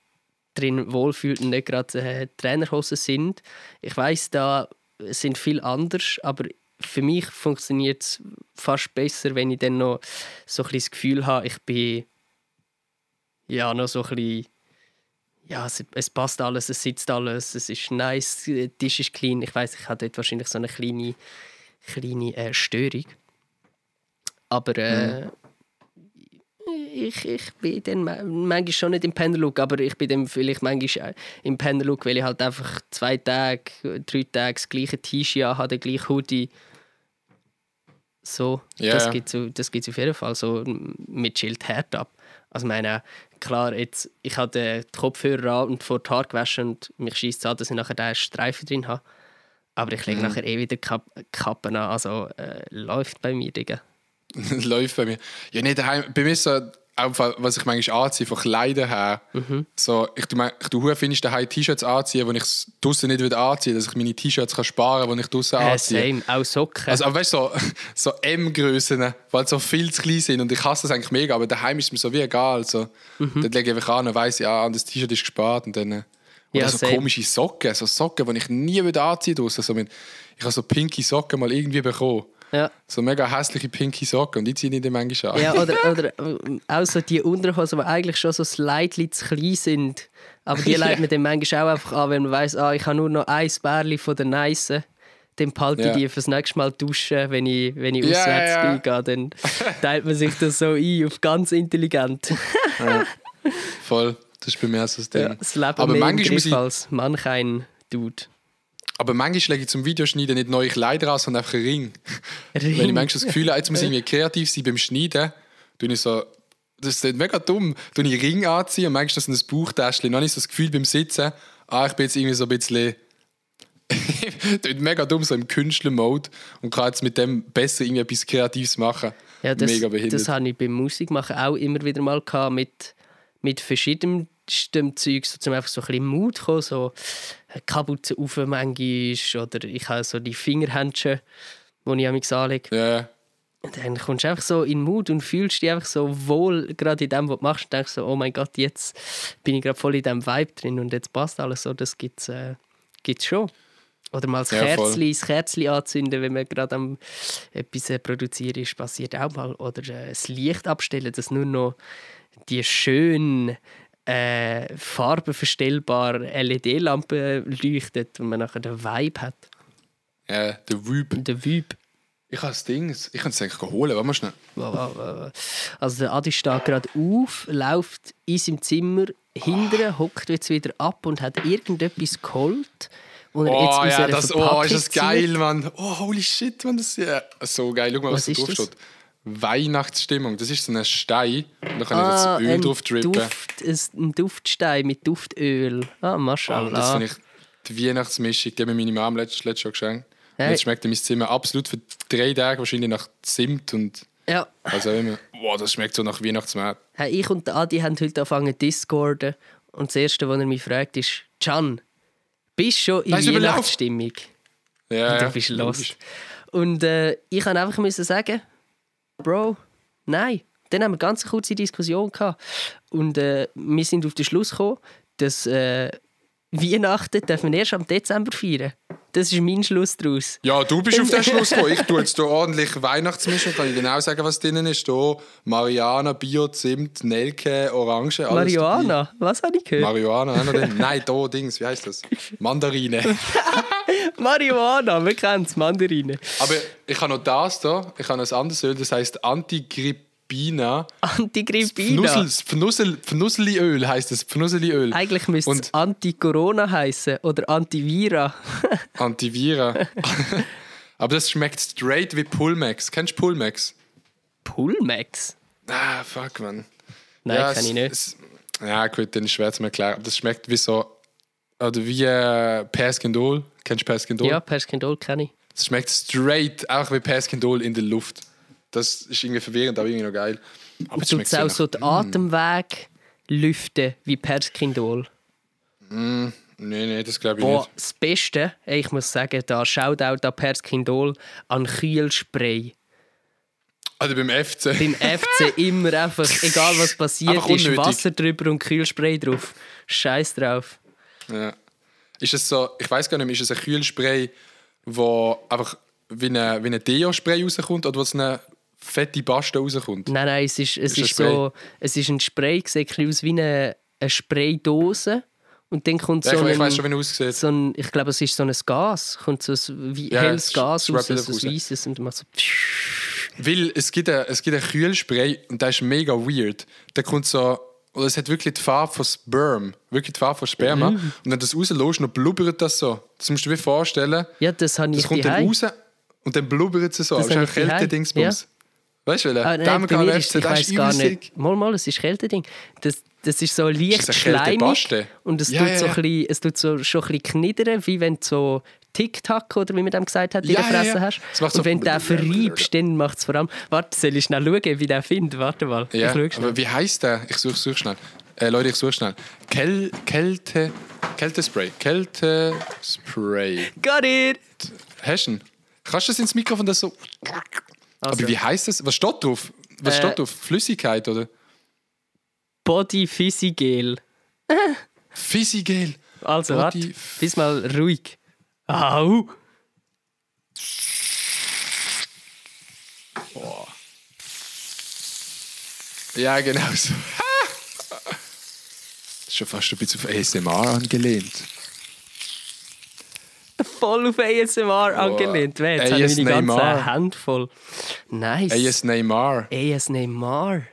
drin wohlfühlt und nicht gerade äh, Trainerhosen sind. Ich weiß da sind viel anders, aber für mich funktioniert es fast besser, wenn ich dann noch so ein das Gefühl habe, ich bin ja noch so ein bisschen ja, es, es passt alles, es sitzt alles, es ist nice, der Tisch ist clean. Ich weiß, ich habe dort wahrscheinlich so eine kleine, kleine äh, Störung. Aber äh, ich, ich bin dann ma- manchmal schon nicht im Penderlook, aber ich bin dann vielleicht manchmal auch im Penderlook, weil ich halt einfach zwei Tage, drei Tage das gleiche T-Shirt habe, den gleichen Hoodie. So, Ja, das gibt es das gibt's auf jeden Fall. So mit Schild hart ab. Also ich meine, klar, jetzt, ich habe die Kopfhörer an und vor die Haare gewaschen und mich schießt es an, dass ich nachher den Streifen drin habe. Aber ich lege nachher eh wieder Kap Kappen an. Also äh, läuft bei mir, Digga. läuft bei mir. Ja, nicht daheim. Bei mir ist so, auch was ich manchmal anziehe, von Kleidern her. Mhm. So, ich tu, ich tu hure findest daheim T-Shirts anziehen, wo ich draußen nicht wieder anziehe, dass ich meine T-Shirts kann sparen kann, die ich draußen Äh, anziehe. same, auch Socken. Also, aber weißt du, so, so M-Größen, die halt so viel zu klein sind und ich hasse das eigentlich mega, aber daheim ist es mir so wie egal. So. Mhm. Dann lege ich einfach an und weiss, ja, das T-Shirt ist gespart und dann. äh, Oder Ja, so same. komische Socken, so Socken, die ich nie wieder anziehe draußen. So, wenn- ich habe so pinke Socken mal irgendwie bekommen. Ja. So mega hässliche pinke Socken und die ziehe ich dann manchmal an. Ja, oder, oder äh, auch so die Unterhosen, die eigentlich schon so slightly zu klein sind. Aber die legt man dann manchmal auch einfach an, wenn man weiss, ah, ich habe nur noch ein Bärli von der Nice. Dann behalte Ja. ich die fürs nächste Mal duschen, wenn ich, wenn ich Ja, auswärts ja. gehe. Dann teilt man sich das so ein, auf ganz intelligent. Voll. Das ist bei mir so das Ding. Ja, das Leben aber, manchmal muss ich, als manch ein Dude. Aber manchmal lege ich zum Videoschneiden nicht neue Kleider an, sondern einfach einen Ring. Ring. Wenn ich manchmal das Gefühl habe, jetzt muss ich irgendwie kreativ sein beim Schneiden, tue ich so. Das ist mega dumm. Tue ich einen Ring anziehen und manchmal so ein Bauchtäschchen. Dann habe ich so das Gefühl beim Sitzen, ah, ich bin jetzt irgendwie so ein bisschen. Tut mega dumm, so im Künstler-Mode und kann jetzt mit dem besser irgendwie etwas Kreatives machen. Ja, das, mega behindert. das habe ich beim Musikmachen auch immer wieder mal gehabt, mit, mit verschiedenem Zeug, so zum einfach so ein bisschen Mut kommen, so Kapuze auf manchmal oder ich habe so die Fingerhändchen, die ich mich anlege. ja, Und dann kommst du einfach so in den Mut und fühlst dich einfach so wohl, gerade in dem, was du machst und denkst so, oh mein Gott, jetzt bin ich gerade voll in diesem Vibe drin und jetzt passt alles so, das gibt es äh, gibt's schon. Oder mal das Ja. Kerzli, das Kerzli anzünden, wenn man gerade am etwas äh, produzieren ist, passiert auch mal. Oder äh, das Licht abstellen, dass nur noch die schön äh, farbenverstellbare LED-Lampe leuchtet und man nachher den Vibe hat. ja, der Wüb. Und der Vibe. Ich habe das Ding, ich kann es eigentlich holen. Warte mal schnell. Also der Adi steht gerade auf, läuft in seinem Zimmer hinterher, hockt jetzt wieder ab und hat irgendetwas geholt, jetzt Oh aus ja, das, oh, ist das geil, Mann. Oh, holy shit, Mann, das ist ja so geil. Schau mal, was, Was da ist drauf das? steht. Weihnachtsstimmung. Das ist so ein Stein. Und da kann Ah, ich jetzt Öl ein drauf drippen. Duft, ein Duftstein mit Duftöl. Ah, Oh, Mashallah. das finde ich die Weihnachtsmischung. Die mir meine Mom letztes, letztes Jahr geschenkt. Und Hey. jetzt schmeckt mein Zimmer absolut für drei Tage wahrscheinlich nach Zimt und ja. auch immer. Boah, das schmeckt so nach Weihnachtsmarkt. Hey, ich und Adi haben heute angefangen discorden. Und das Erste, was er mich fragt, ist: Can, bist du schon in Nein. Weihnachtsstimmung? Ja, Du ja, bist logisch. lost. Und äh, ich kann einfach müssen sagen: Bro, nein. Dann haben wir eine ganz kurze Diskussion gehabt. Und äh, wir sind auf den Schluss gekommen, dass äh, Weihnachten dürfen wir erst am Dezember feiern. Das ist mein Schluss daraus. Ja, du bist auf den Schluss gekommen. Ich tue jetzt hier ordentlich Weihnachtsmischung. Kann ich genau sagen, was drinnen ist. Hier Mariana, Bio, Zimt, Nelke, Orange. Alles Marihuana, was habe ich gehört? Marihuana, drin. Nein, da Dings, wie heißt das? Mandarine. Marihuana, wir kennen es, Mandarine. Aber ich habe noch das da. Ich habe ein anderes Öl, das heißt Antigrippina. Antigrippina. Fnussel, Fnussel, Fnusseliöl heißt es. Fnusseliöl. Eigentlich müsste es Anti-Corona heißen oder Antivira. Antivira. Aber das schmeckt straight wie Pulmex. Kennst du Pulmex? Pulmex? Ah, fuck, man. Nein, Ja, kann es- ich nicht. Es, ja, gut, dann ist schwer zu erklären. Aber das schmeckt wie so. Oder wie äh, Perskindol. Kennst du Perskindol? Ja, Perskindol kenne ich. Es schmeckt straight auch wie Perskindol in der Luft. Das ist irgendwie verwirrend, aber irgendwie noch geil. Aber schmeckt es auch nach- so den Atemweg lüften wie Perskindol? Nee, nee, das glaube ich Boah, nicht. das Beste, ich muss sagen, da Shoutout an Perskindol an Kühlspray. Also beim FC. Beim FC immer einfach, egal was passiert ist, unnötig. Wasser drüber und Kühlspray drauf. Scheiß drauf. Ja. Ist es so, ich weiß gar nicht mehr, ist es ein Kühlspray, wo einfach wie ein, wie Deo-Spray rauskommt oder wo es eine fette Paste rauskommt? Nein, nein, es ist, es Ist ist, ein so, es ist ein Spray, sieht ein aus wie eine, eine Spraydose. Und dann kommt Ja, so ich, ich ein, weiß schon, wie aussieht. so ein, ich glaube, es ist so ein Gas, kommt so ein wie Ja, helles es Gas raus, so ein weißes und macht so. Weil es gibt, ein, es gibt einen Kühlspray und der ist mega weird. Der kommt so, oder es hat wirklich die Farbe von Sperm, wirklich die Farbe von Sperma. Mhm. Und wenn du das rauslässt, dann blubbert das so. Das musst du dir vorstellen. Ja, das habe Das ich kommt dann raus und dann blubbert es so. Das Das ist ein ich daheim. Kälte-Dingsbums. Weißt du, Ah, Damen bei mir kann ist, ich weiß gar nicht. Mal, mal, es ist Kälteding. Das, das ist so leicht Ist das schleimig und es, Ja, tut ja, so ja. ein bisschen, es tut so, schon ein bisschen knittern, wie wenn du so Tic-Tac oder wie man dem gesagt hat, in Ja, der ja, Fresse ja. hast. Das macht Und so- wenn du den verreibst, dann macht es vor allem... Warte, soll ich schnell schauen, wie der findet? Warte mal, Ja, aber wie heißt der? Ich suche such schnell. Äh, Leute, ich suche schnell. Kel Kälte. Kältespray. Kältespray. Got it! Hast du ihn? Kannst du das ins Mikrofon das so. Also, Aber wie heißt das? Was steht drauf? Was Äh, steht drauf? Flüssigkeit oder? Body Physigel. Physigel. Also, Body warte, bis mal ruhig. Au! Ja, genau so. Ist schon fast ein bisschen auf ASMR angelehnt. Voll auf ASMR angelehnt. Jetzt habe ich meine ganze. Hand voll. Nice. AS Neymar. AS Neymar.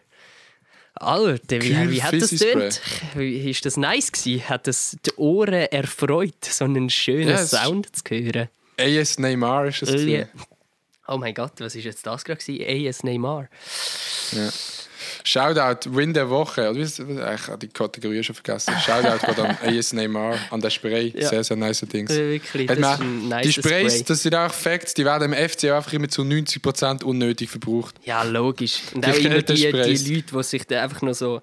Alter, wie, Kühl wie hat das tönt? Wie ist das nice gewesen? Hat das die Ohren erfreut, so einen schönen Ja, es ist- Sound zu hören? AS Neymar ist es. Gewesen. Oh mein Gott, was ist jetzt das gerade? AS Neymar. Shoutout, Win der Woche. Ist, ich habe die Kategorie schon vergessen. Shoutout geht an AS Neymar, an den Spray. Ja. Sehr, sehr nice Dings. Wirklich, das man- ist ein die nice Sprays, Spray. das sind auch Facts, die werden im FC einfach immer zu 90% unnötig verbraucht. Ja, logisch. Und Die auch immer die, die. Leute, die sich da einfach nur so.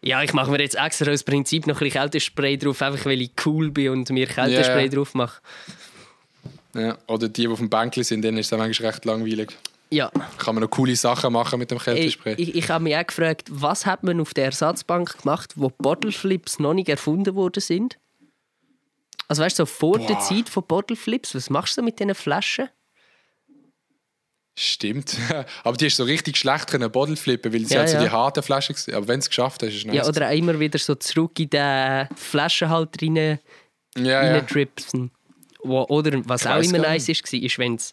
Ja, ich mache mir jetzt extra aus Prinzip noch ein bisschen Kältespray drauf, einfach weil ich cool bin und mir Kältespray Ja. drauf mache. Ja. Oder die, die auf dem Bänkli sind, denen ist es manchmal recht langweilig. Ja, Kann man noch coole Sachen machen mit dem Kältespray. ich, ich habe mich auch gefragt, was hat man auf der Ersatzbank gemacht, wo Bottle Flips noch nicht erfunden worden sind? Also weißt du, so vor der Boah. Zeit von Bottle Flips, was machst du mit diesen Flaschen? Stimmt. Aber die ist so richtig schlecht können Bottle flippen, weil sie Ja, halt so ja. die harte Flasche war. Aber wenn es geschafft hast, ist es nice. Ja, oder auch immer wieder so zurück in den Flaschenhalter rein, ja, ja. rein dripsen. Wo, oder was Ich auch immer nice ist, war, ist, wenn es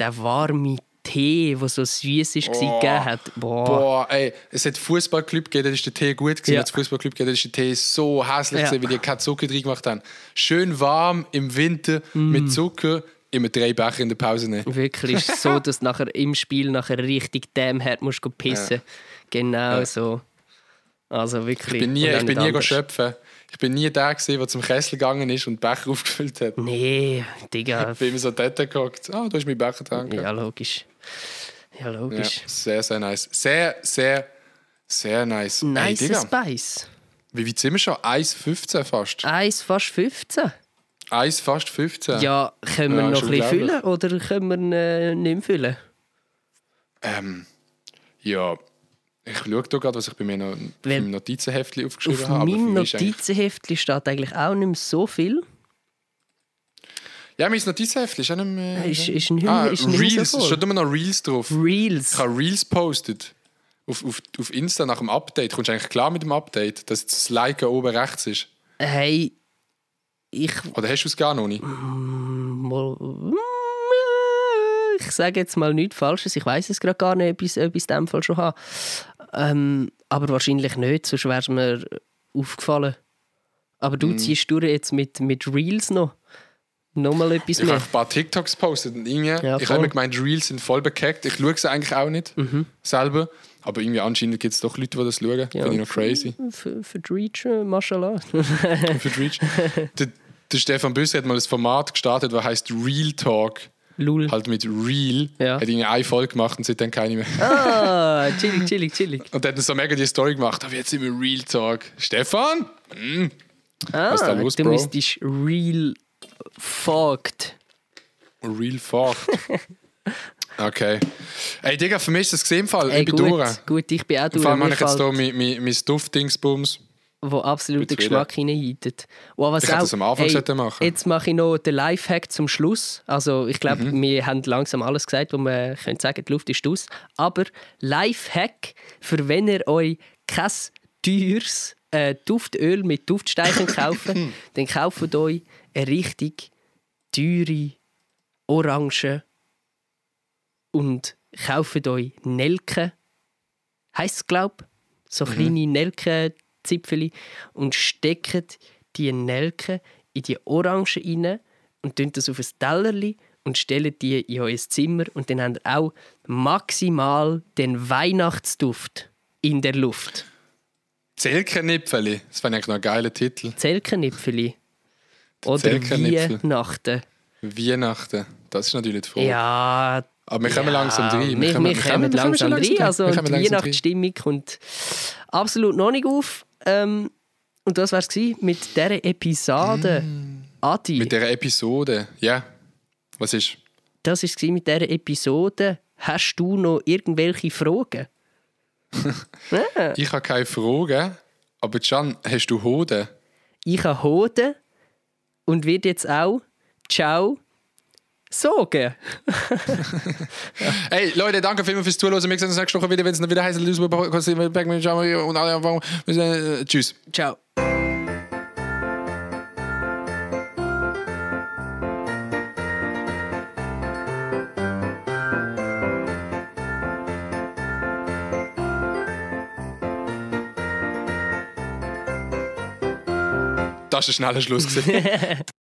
der warme Tee, der so süß war, Oh. gegeben hat. Boah. Boah, ey, es hat Fußballclub gegeben, da ist der Tee gut gewesen. Ja. Ja. Es Fußballclub gegeben, da ist der Tee so hässlich Ja. gewesen, weil die keinen Zucker drin gemacht haben. Schön warm im Winter Mm. mit Zucker, immer drei Becher in der Pause nehmen. Wirklich ist so, dass du nachher im Spiel nachher richtig dämm hart musst pissen. Genau Ja. so. Also wirklich. Ich bin nie, ich bin nie schöpfen. Ich bin nie der gewesen, der zum Kessel gegangen ist und Becher aufgefüllt hat. Nee, Digga. Ich bin immer so dort geguckt. Ah, da ist mein Becher dran. Ja, logisch. Ja, Ja, logisch. sehr, sehr nice. Sehr, sehr, sehr nice. Nice Ey, Digga, Spice. wie weit sind wir schon? 1,15 fast. Eins fast 15. 1 fast 15. Ja, können wir Ja, noch ein bisschen füllen oder können wir äh, nicht mehr füllen? Ähm, ja, ich schaue da gerade, was ich bei mir noch Weil- im Notizenheftchen aufgeschrieben Auf habe. für meinem Notizenheftchen steht eigentlich auch nicht mehr so viel. Ja, mein Notizenheftchen ist auch nicht mehr... Ist- ist nicht mehr- ah, ist nicht so Reels, voll. es steht immer noch Reels drauf. Reels. Ich habe Reels postet. Auf, auf, auf Insta nach dem Update. Kommst du eigentlich klar mit dem Update, dass das Liken oben rechts ist? Hey, ich Oder hast du es gar noch nicht? mal. Ich sage jetzt mal nichts Falsches. Ich weiß es gerade gar nicht, ob ich ob ich es in dem Fall schon habe. Ähm, aber wahrscheinlich nicht, sonst wäre es mir aufgefallen. Aber Mhm. du ziehst durch jetzt mit, mit Reels noch. Nochmal etwas Ich habe mehr. ein paar TikToks gepostet und irgendwie, Ja, ich habe immer gemeint, Reels sind voll bekackt. Ich schaue sie eigentlich auch nicht Mhm. selber. Aber irgendwie anscheinend gibt es doch Leute, die das schauen. Ja. Finde ich noch crazy. Für, für die Reach, äh, mashallah. für die Reach. der, der Stefan Büsser hat mal ein Format gestartet, das heißt Real Talk. Lul. Halt mit Real. Ja. Hat irgendwie eine Folge gemacht und seitdem keine mehr. Ah, chillig, chillig, chillig. Und dann so mega die Story gemacht. Aber jetzt sind wir Real Talk. Stefan? Ah, ist da los, du Bro? müsstest real fucked. Real Fuck. Okay. Ey, Digga, für mich ist das gesehen Fall. Ey, ich bin gut, durch. gut, ich bin auch durch. Vor allem habe ich jetzt hier mein, mein, mein Duftdingsbums. Wo absolut den Bin Geschmack hineinheitet. Oh, was Ich auch, das am Anfang ey, sollten machen. Jetzt mache ich noch den Lifehack zum Schluss. Also ich glaube, Mhm. wir haben langsam alles gesagt, wo man können sagen, die Luft ist aus. Aber Lifehack, für wenn ihr euch kein teures äh, Duftöl mit Duftsteichen kaufen, dann kauft euch eine richtig teure Orange und kauft euch Nelken. Heisst es, glaube So Mhm. kleine Nelkenzipfel und steckt die Nelken in die Orange rein und tun das auf ein Tellerli und stellen die in euer Zimmer und dann habt ihr auch maximal den Weihnachtsduft in der Luft. Zelkennipfeli. Das wäre eigentlich noch ein geiler Titel. Zelkennipfeli. Oder. Weihnachten. Weihnachten. Das ist natürlich die Frage. Ja, Aber wir kommen ja, langsam rein. Wir, wir, kommen langsam rein. Also wir die kommen langsam rein. Weihnachtsstimmung kommt absolut noch nicht auf. Ähm, und das war es mit dieser Episode. Adi, Mm. Mit dieser Episode. Ja. Was ist? das war es mit dieser Episode. Hast du noch irgendwelche Fragen? Ich habe keine Frage. Aber Can, hast du Hoden? Ich habe Hoden und wird jetzt auch Ciao sagen. Hey Leute, danke vielmals fürs Zuhören. Wir sehen uns nächste Woche wieder, wenn es wieder heißt, und alle äh, Tschüss. Ciao. Das war ein schneller Schluss.